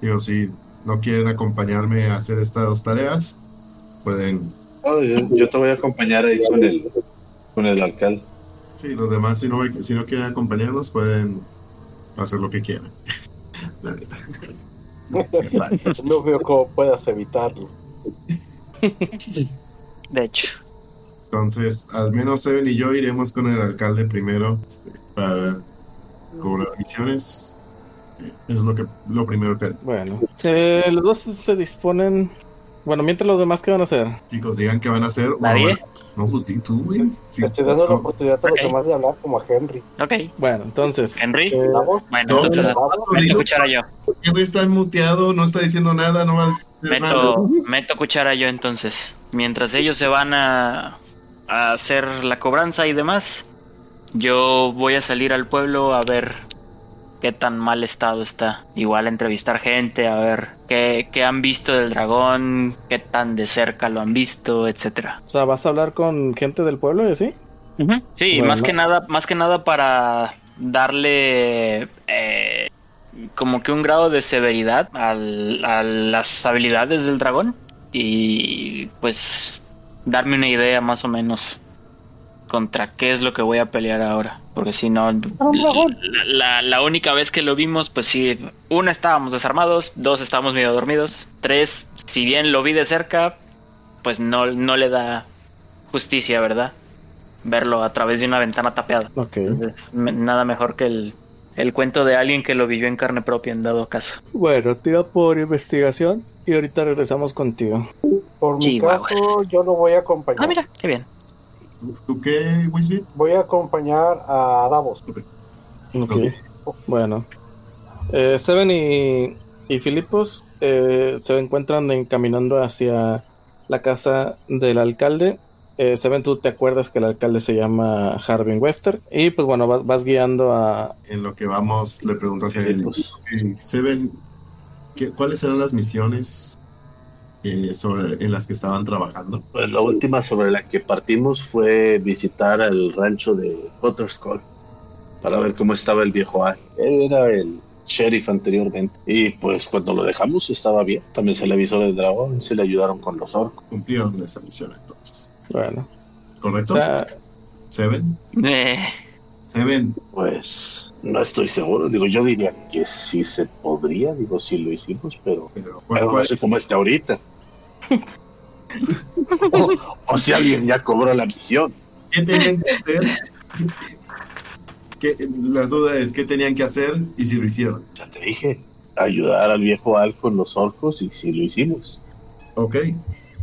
E: Digo, si no quieren acompañarme a hacer estas tareas, pueden
B: Oh, yo, yo te voy a acompañar ahí con el, con el alcalde.
E: Sí, los demás, si no, me- si no quieren acompañarnos, pueden hacer lo que quieran. La neta. Vale.
G: No veo cómo puedas evitarlo.
C: De hecho,
E: Entonces, al menos Seven y yo iremos con el alcalde primero este, para cobrar misiones. Eh, Es lo que lo primero que
A: Bueno, se- los dos se disponen. Bueno, mientras los demás, ¿qué van a hacer?
E: chicos digan que van a hacer.
C: ¿Nadie?
E: No, pues tú, güey. Sí,
G: Estoy dando la oportunidad a los demás de hablar como a Henry.
C: ok.
A: Bueno, entonces,
C: Henry.
G: Eh.
C: Bueno,
E: no,
C: entonces meto cuchara yo.
E: Henry está muteado, no está diciendo nada, no va a nada.
C: Meto, meto cuchara yo entonces. Mientras ellos se van a, a hacer la cobranza y demás, yo voy a salir al pueblo a ver qué tan mal estado está. Igual a entrevistar gente, a ver qué, qué han visto del dragón, qué tan de cerca lo han visto, etcétera.
A: o sea, ¿vas a hablar con gente del pueblo y así?
C: Sí,
A: Bueno.
C: más que nada, más que nada para darle eh, como que un grado de severidad al- a las habilidades del dragón y pues darme una idea más o menos contra qué es lo que voy a pelear ahora, porque si no, la, la- la única vez que lo vimos, pues sí, una estábamos desarmados, dos estábamos medio dormidos, tres, si bien lo vi de cerca, pues no, no le da justicia, ¿verdad? Verlo a través de una ventana tapeada.
A: Ok.
C: Entonces, me- Nada mejor que el, el cuento de alguien que lo vivió en carne propia en dado caso.
A: Bueno, tira por investigación y ahorita regresamos contigo.
G: Por mi
C: Chihuahuas.
G: caso, yo lo voy a acompañar.
C: Ah, mira, qué bien.
E: ¿Tú qué, Wisby?
G: Voy a acompañar a Davos.
A: Ok. Bueno. Eh, Seven y, y Filipos eh, se encuentran encaminando hacia la casa del alcalde. Eh, Seven, tú te acuerdas que el alcalde se llama Harvin Wester. Y pues bueno, vas, vas guiando a...
E: En lo que vamos, le pregunto hacia él. Seven, ¿qué- ¿cuáles eran las misiones eh, sobre, en las que estaban trabajando?
B: Pues la última sobre la que partimos fue visitar el rancho de Potterskull para ver cómo estaba el viejo Al. Él era el sheriff anteriormente y pues cuando lo dejamos estaba bien. También se le avisó del dragón, se le ayudaron con los orcos.
E: Cumplieron esa misión entonces.
A: Bueno, o
E: ¿Correcto?
A: sea,
E: ¿Seven?
C: Eh,
E: Seven,
B: Pues no estoy seguro. Digo, yo diría que sí se podría. Digo, sí lo hicimos, pero,
E: pero ¿cuál-
B: pero no
E: cuál-
B: sé cómo está ahorita. O, o si alguien ya cobró la misión.
E: ¿Qué tenían que hacer? ¿Qué- la duda es qué tenían que hacer y si lo hicieron.
B: Ya te dije, ayudar al viejo Al con los orcos y sí lo hicimos.
E: Ok,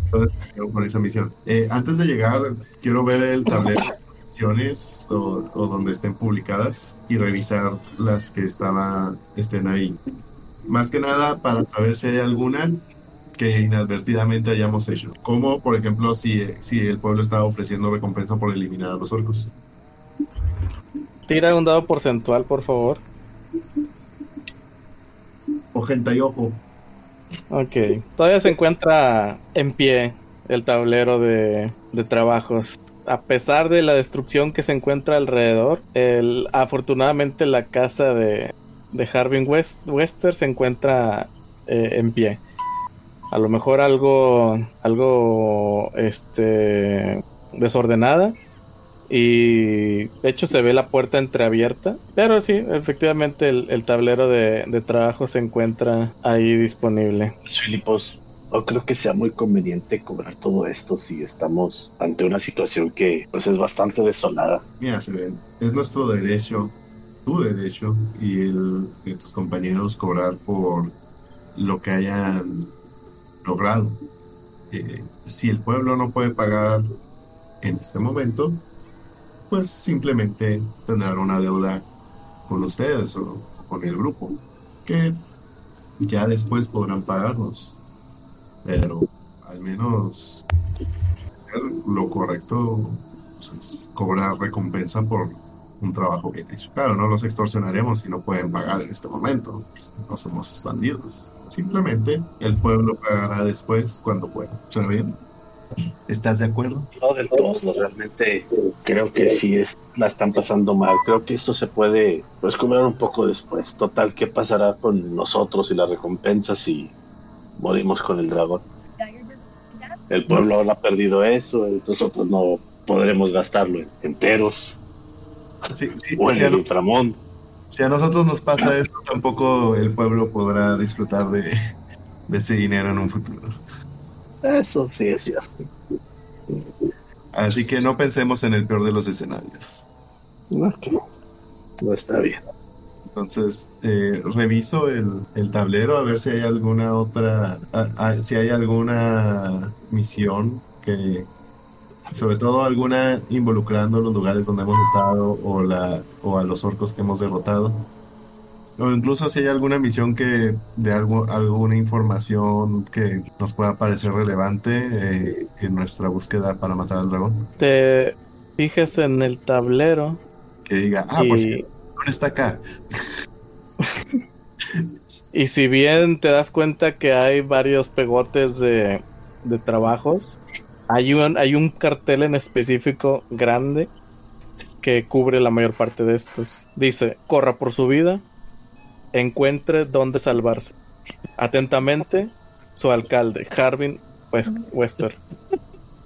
E: entonces con esa misión. Eh, antes de llegar, quiero ver el tablero de misiones o, o donde estén publicadas y revisar las que estaban, estén ahí. Más que nada para saber si hay alguna que inadvertidamente hayamos hecho. Como, por ejemplo, si, si el pueblo estaba ofreciendo recompensa por eliminar a los orcos.
A: Tira un dado porcentual, por favor.
E: Ojenta y ojo.
A: Ok. Todavía se encuentra en pie el tablero de, de trabajos. A pesar de la destrucción que se encuentra alrededor, el, afortunadamente la casa de, de Harvin West, Wester se encuentra eh, en pie. A lo mejor algo, algo, este, desordenada. Y de hecho se ve la puerta entreabierta. Pero sí, efectivamente el, el tablero de, de trabajo se encuentra ahí disponible.
B: Pues, Filipos, no creo que sea muy conveniente cobrar todo esto si estamos ante una situación que pues es bastante desolada.
E: Mira, se ven. Es nuestro derecho, tu derecho y el de tus compañeros cobrar por lo que hayan logrado. Eh, si el pueblo no puede pagar en este momento, pues simplemente tendrán una deuda con ustedes o con el grupo, que ya después podrán pagarnos. Pero al menos lo correcto pues, es cobrar recompensa por un trabajo bien hecho. Claro, no los extorsionaremos si no pueden pagar en este momento. No somos bandidos. Simplemente el pueblo pagará después cuando pueda. ¿Suena bien? ¿Estás de acuerdo?
B: No del todo, realmente creo que sí es, la están pasando mal. Creo que esto se puede pues cobrar un poco después. Total, ¿qué pasará con nosotros y las recompensas si morimos con el dragón? El pueblo ahora ha perdido eso, nosotros no podremos gastarlo enteros
E: Sí, sí,
B: o en
E: si, a,
B: el inframundo.
E: Si a nosotros nos pasa eso, tampoco el pueblo podrá disfrutar de, de ese dinero en un futuro.
B: Eso sí es cierto.
E: Así que no pensemos en el peor de los escenarios.
B: No está bien.
E: Entonces, eh, reviso el, el tablero a ver si hay alguna otra, a- a- si hay alguna misión que, sobre todo alguna involucrando los lugares donde hemos estado o, la, o a los orcos que hemos derrotado. O incluso si hay alguna misión que de algo, alguna información que nos pueda parecer relevante eh, en nuestra búsqueda para matar al dragón.
A: Te fijas en el tablero
E: Que diga, ah,
A: y,
E: pues el dragón está acá.
A: y si bien te das cuenta que hay varios pegotes de, de trabajos, hay un, hay un cartel en específico grande que cubre la mayor parte de estos. Dice, corra por su vida, encuentre dónde salvarse. Atentamente, su alcalde, Harvin West- Wester.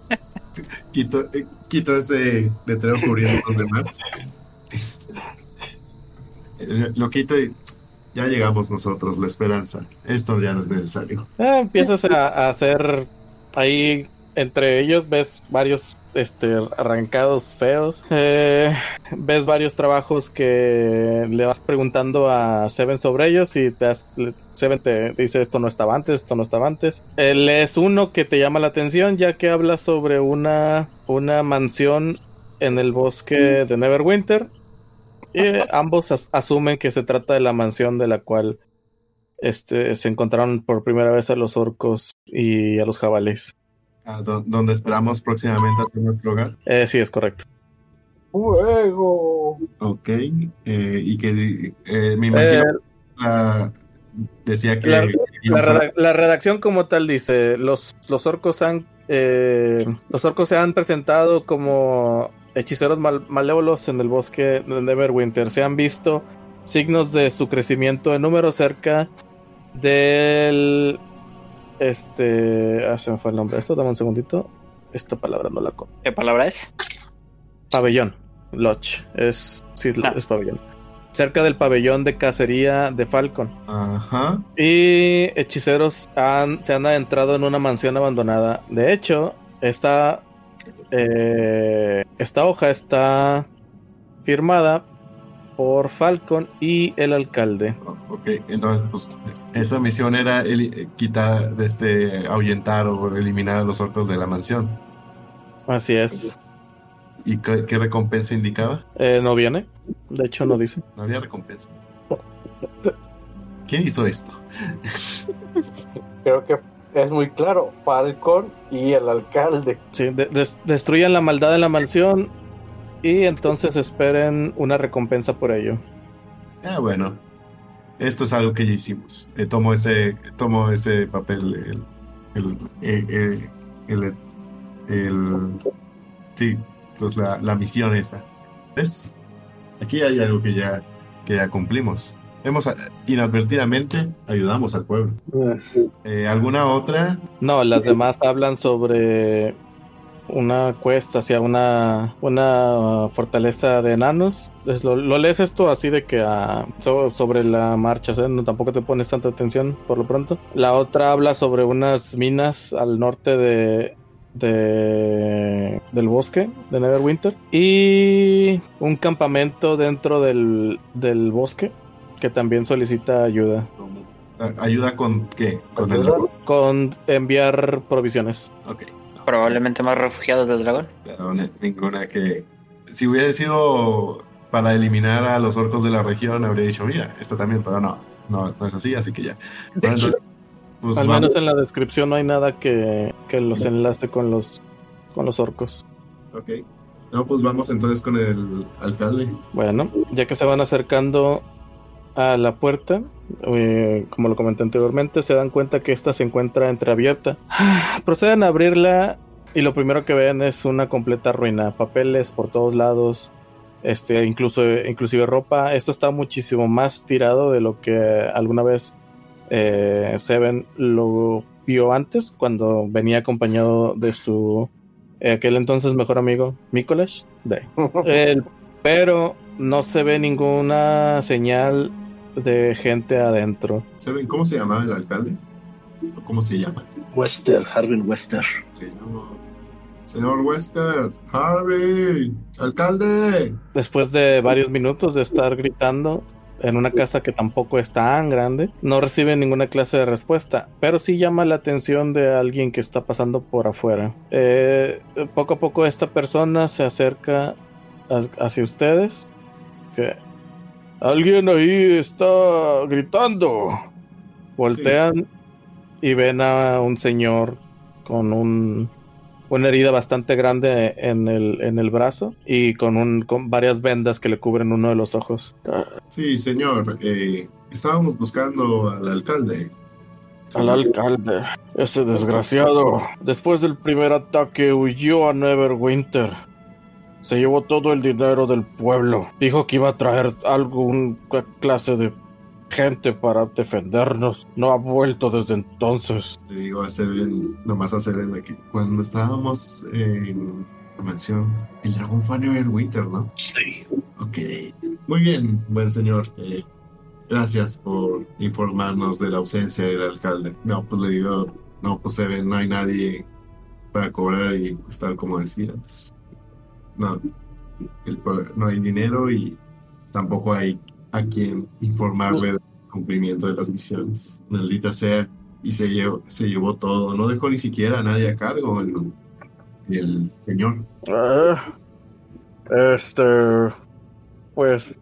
E: Quito, eh, quito ese letrero cubriendo los demás. Lo quito y ya llegamos nosotros, la esperanza. Esto ya no es necesario.
A: Ah, empiezas a, a hacer ahí entre ellos ves varios este arrancados feos. Eh, ves varios trabajos que le vas preguntando a Seven sobre ellos y te Seven te dice esto no estaba antes esto no estaba antes él es uno que te llama la atención ya que habla sobre una una mansión en el bosque de Neverwinter. Y eh, ambos as- asumen que se trata de la mansión de la cual este, se encontraron por primera vez a los orcos y a los jabalíes.
E: Do- donde esperamos próximamente hacer nuestro hogar.
A: Eh, sí, es correcto.
G: Fuego.
E: Ok. eh, y que eh, me imagino
A: Eh,
E: la- decía que.
A: la- redacción como tal dice, los, los orcos han eh, los orcos se han presentado como hechiceros mal- malévolos en el bosque de Neverwinter. Se han visto signos de su crecimiento en número cerca del este ah, se me fue el nombre. Esto dame un segundito. Esta palabra no la con.
C: ¿Qué palabra es?
A: pabellón. Lodge. Es, sí,
C: Ah.
A: es pabellón. Cerca del pabellón de cacería de Falcon.
E: Ajá.
A: Y hechiceros han, se han adentrado en una mansión abandonada. De hecho, esta, eh, esta hoja está firmada por Falcon y el alcalde.
E: Ok, entonces, pues, esa misión era el, quitar, este, ahuyentar o eliminar a los orcos de la mansión.
A: Así es.
E: ¿Y qué, qué recompensa indicaba?
A: Eh, no viene. De hecho, no dice.
E: No había recompensa. ¿Quién hizo esto?
G: Creo que es muy claro. Falcon y el alcalde.
A: Sí, de- des- destruyan la maldad de la mansión y entonces esperen una recompensa por ello.
E: Ah, bueno. Esto es algo que ya hicimos. Eh, tomo ese, tomo ese papel, el, el, eh, eh, el, el- sí, pues la, la misión esa. ¿Ves? Aquí hay algo que ya, que ya cumplimos. Hemos, ah, inadvertidamente, ayudamos al pueblo. Eh, ¿Alguna otra?
A: No, las demás hablan sobre una cuesta hacia una, una fortaleza de enanos. Lo, lo lees esto así de que ah, so- sobre la marcha, ¿eh? no, tampoco te pones tanta atención por lo pronto. La otra habla sobre unas minas al norte de, de del bosque de Neverwinter y un campamento dentro del, del bosque que también solicita ayuda
E: ¿Ayuda con qué? Con
A: con enviar provisiones.
E: Ok.
C: Probablemente más refugiados del dragón.
E: Ninguna que. Si hubiese sido para eliminar a los orcos de la región, habría dicho, mira, esto también, pero no, no, no es así, así que ya. Bueno, entonces, pues
A: Al
E: vamos.
A: menos en la descripción no hay nada que, que los enlace con los con los orcos.
E: Ok. No, pues vamos entonces con el alcalde.
A: Bueno, ya que se van acercando a la puerta, eh, como lo comenté anteriormente, se dan cuenta que esta se encuentra entreabierta. Proceden a abrirla y lo primero que ven es una completa ruina, papeles por todos lados, este, incluso, inclusive ropa. Esto está muchísimo más tirado de lo que alguna vez eh, Seven lo vio antes, cuando venía acompañado de su eh, aquel entonces mejor amigo, Mikolash. De. El- pero no se ve ninguna señal de gente adentro.
E: ¿Saben cómo se llamaba el alcalde? ¿O ¿Cómo se llama?
B: Wester, Harvin Wester.
E: No. Señor Wesker, Harvey, alcalde.
A: Después de varios minutos de estar gritando en una casa que tampoco es tan grande, no recibe ninguna clase de respuesta, pero sí llama la atención de alguien que está pasando por afuera. Eh, poco a poco esta persona se acerca ha- hacia ustedes. Que alguien ahí está gritando. Voltean y ven a un señor con un una herida bastante grande en el, en el brazo y con, un, con varias vendas que le cubren uno de los ojos.
E: Sí, señor. eh, estábamos buscando al alcalde.
A: Al alcalde, ese desgraciado, después del primer ataque huyó a Neverwinter. Se llevó todo el dinero del pueblo. Dijo que iba a traer alguna clase de gente para defendernos. No ha vuelto desde entonces.
E: Le digo a Seven, nomás a Seven, de que cuando estábamos en la mansión, el dragón fue a Neverwinter, ¿no?
B: Sí.
E: Ok. Muy bien, buen señor. eh, gracias por informarnos de la ausencia del alcalde. No, pues le digo, no, pues Seven, no hay nadie para cobrar y tal como decías. No, el no hay dinero y tampoco hay a quien informarle del cumplimiento de las misiones. Maldita sea. Y se llevó, se llevó todo. No dejó ni siquiera a nadie a cargo el, el señor.
A: Eh, este, pues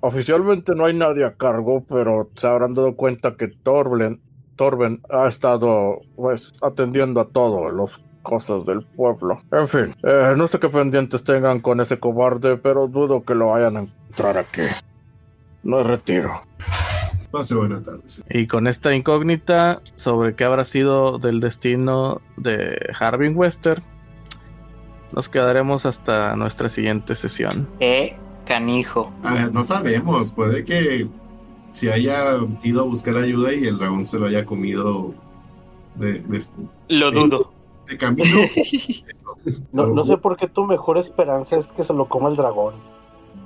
A: oficialmente no hay nadie a cargo, pero se habrán dado cuenta que Torben, Torben ha estado pues atendiendo a todo las cosas del pueblo. En fin, eh, no sé qué pendientes tengan con ese cobarde, pero dudo que lo vayan a encontrar aquí. No retiro.
E: Pase buena tarde. señor.
A: Y con esta incógnita sobre qué habrá sido del destino de Harvin Wester, nos quedaremos hasta nuestra siguiente sesión.
C: Eh, canijo.
E: A ver, no sabemos. Puede que se haya ido a buscar ayuda y el dragón se lo haya comido de, de,
C: Lo dudo.
E: De camino.
G: No, no sé por qué tu mejor esperanza es que se lo coma el dragón.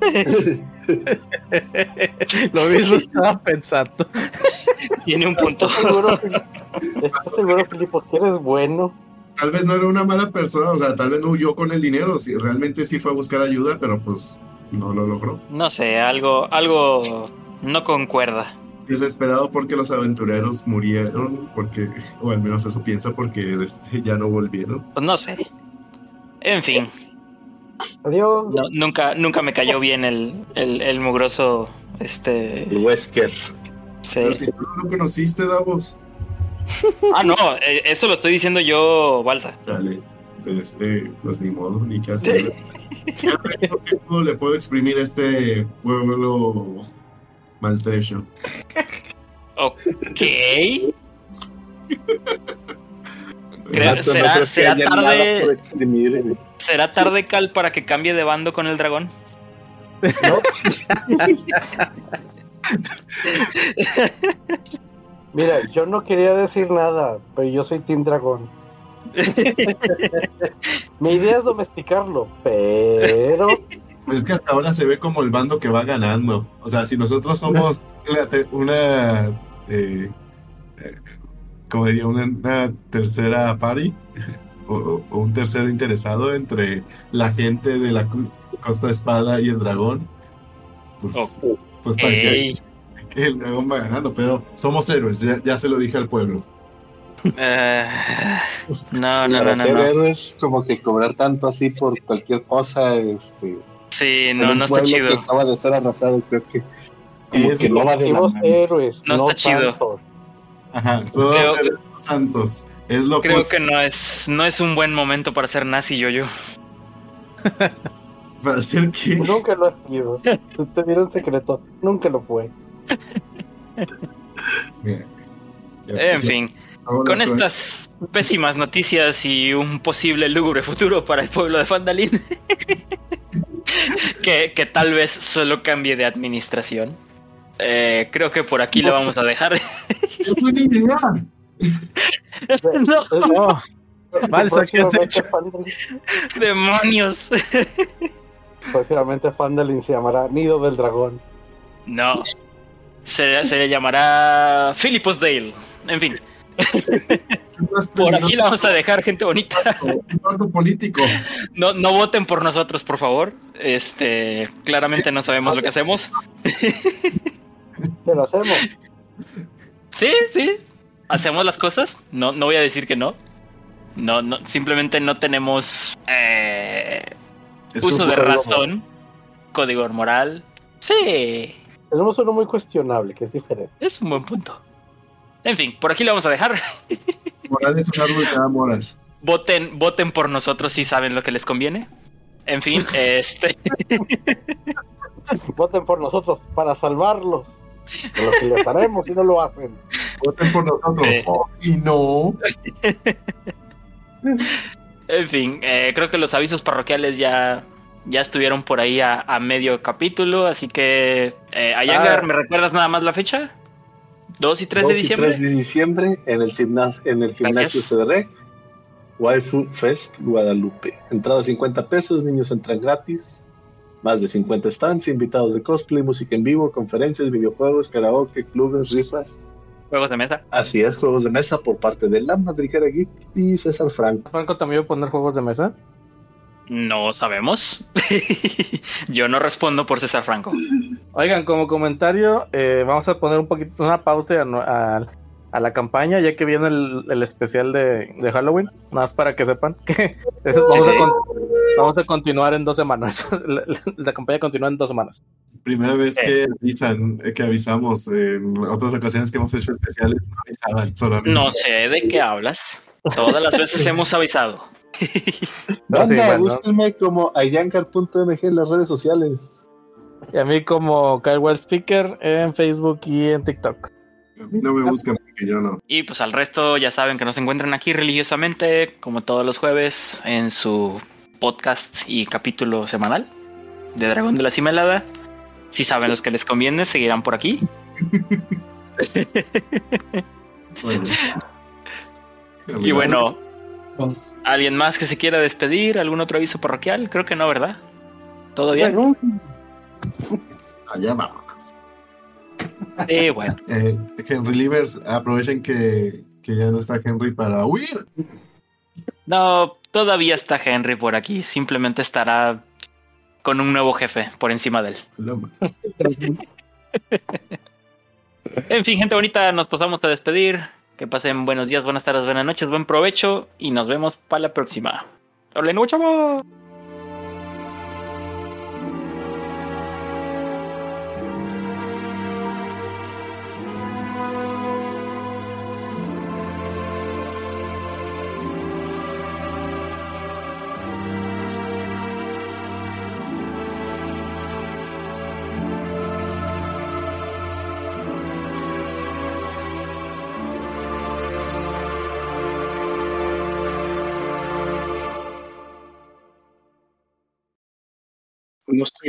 A: Lo mismo estaba pensando.
C: Tiene un punto.
G: ¿Estás seguro, ¿Estás seguro, Filipos, que eres bueno?
E: Tal vez no era una mala persona, o sea, tal vez no huyó con el dinero, sí, realmente sí fue a buscar ayuda, pero pues no lo logró.
C: No sé, algo, algo no concuerda.
E: Desesperado porque los aventureros murieron, porque, o al menos eso piensa, porque este, ya no volvieron.
C: Pues no sé. En fin,
G: Adiós.
C: no- nunca, nunca me cayó bien el, el, el mugroso, este,
B: El Wesker.
C: sí.
E: Pero si tú no lo conociste, Davos,
C: Ah, no, eh, eso lo estoy diciendo yo, Balsa.
E: dale, este, pues ni modo, ni qué hacer. Le puedo exprimir a este pueblo maltrecho.
C: Ok.
B: No
C: será- será tarde-. ¿Será tarde, Cal, para que cambie de bando con el dragón?
G: Mira, yo no quería decir nada, pero yo soy Team Dragón. Mi idea es domesticarlo, pero
E: Pues es que hasta ahora se ve como el bando que va ganando. O sea, si nosotros somos una, eh, eh, como diría, una, una tercera party o, o un tercero interesado entre la gente de la Costa Espada y el dragón, pues, pues parecía que el dragón va ganando, pero somos héroes, ya, ya se lo dije al pueblo.
C: eh, no, no, no, no,
B: ser
C: no.
B: héroes, como que cobrar tanto así por cualquier cosa, este.
C: Sí, no, no está chido.
B: Que acaba de ser arrasado, creo que. Como
E: es
B: que no va de la mano.
G: héroes,
C: No
G: no,
C: está chido.
G: santos.
E: Ajá, somos
C: Creo-
E: héroes santos. Es lo
C: Creo
E: justo
C: que no es, no es un buen momento para ser nazi, yo yo.
E: para hacer que...
G: Nunca lo ha sido. Te diré un secreto, nunca lo fue.
E: Mira,
C: En fin, con estas pésimas noticias y un posible lúgubre futuro para el pueblo de Fandalin, que, que tal vez solo cambie de administración, eh, creo que por aquí lo vamos a dejar. No,
A: No, Balsa, ¿qué has
G: Próximamente
A: hecho?
G: Fandalin-
C: demonios.
G: Próximamente Fandalin se llamará Nido del Dragón.
C: No. Se, se le llamará Philippus Dale. En fin, por aquí la vamos a dejar, gente bonita.
E: Un político.
C: No, no voten por nosotros, por favor. Este, claramente no sabemos lo que hacemos.
G: ¿Qué lo hacemos?
C: Sí, sí. Hacemos las cosas. No, no voy a decir que no. No, no, simplemente no tenemos eh, uso de razón, código moral. Sí,
G: Tenemos uno muy cuestionable, que es diferente.
C: es un buen punto. En fin, por aquí lo vamos a dejar.
E: moral es un árbol que da moras.
C: Voten, voten por nosotros si saben lo que les conviene. En fin, este,
G: Voten por nosotros para salvarlos. De lo que les haremos si no lo hacen.
E: Voten por nosotros.
C: Eh.
E: O si no,
C: en fin, eh, creo que los avisos parroquiales ya, ya estuvieron por ahí a, a medio capítulo, así que eh, Ayangar,
A: Ah.
C: ¿me recuerdas nada más la fecha? ¿2 y 3 de
B: 2 y
C: diciembre?
B: 3 de diciembre en el, gimna- en el gimnasio CDREC, Waifu Fest Guadalupe. Entrada 50 pesos, niños entran gratis. Más de 50 stands, invitados de cosplay, música en vivo, conferencias, videojuegos, karaoke, clubes, rifas.
C: Juegos de mesa.
B: Así es, juegos de mesa por parte de La Madriguera Geek y César Franco.
A: Franco también va a poner juegos de mesa.
C: No sabemos. Yo no respondo por César Franco.
A: Oigan, como comentario, eh, vamos a poner un poquito una pausa a, no- a- a la campaña, ya que viene el, el especial de, de Halloween. Nada más para que sepan que eso vamos,
C: Sí,
A: a
C: sí.
A: con- vamos a continuar en dos semanas. la, la- la campaña continúa en dos semanas.
E: primera vez que avisan, eh, que avisamos. En otras ocasiones que hemos hecho especiales, no avisaban solamente.
C: No sé de qué hablas. Todas las veces hemos avisado.
A: Bueno.
B: búsquenme como ayankar.mg en las redes sociales.
A: Y a mí como Kyle Well Speaker en Facebook y en TikTok.
E: A mí no me buscan porque yo no.
C: Y pues al resto ya saben que nos encuentran aquí religiosamente, como todos los jueves, en su podcast y capítulo semanal de Dragón de la Cimelada. Si saben los que les conviene, seguirán por aquí.
E: Bueno.
C: Y bueno, ¿Alguien más que se quiera despedir? ¿Algún otro aviso parroquial? Creo que no, ¿verdad? ¿Todo bien?
G: bueno,
E: Allá vamos.
C: Sí, bueno.
E: Eh, Henry Livers, aprovechen que, que ya no está Henry para huir.
C: No, todavía está Henry por aquí. Simplemente estará con un nuevo jefe por encima de él. En fin, gente bonita, nos pasamos a despedir. Que pasen buenos días, buenas tardes, buenas noches, buen provecho y nos vemos para la próxima. ¡Hola, no, chavos!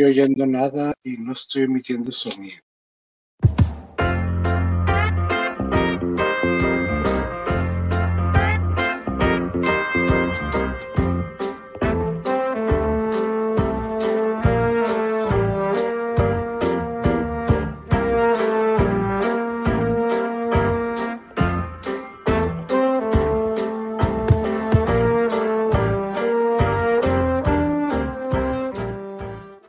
G: Estoy oyendo nada y no estoy emitiendo sonido.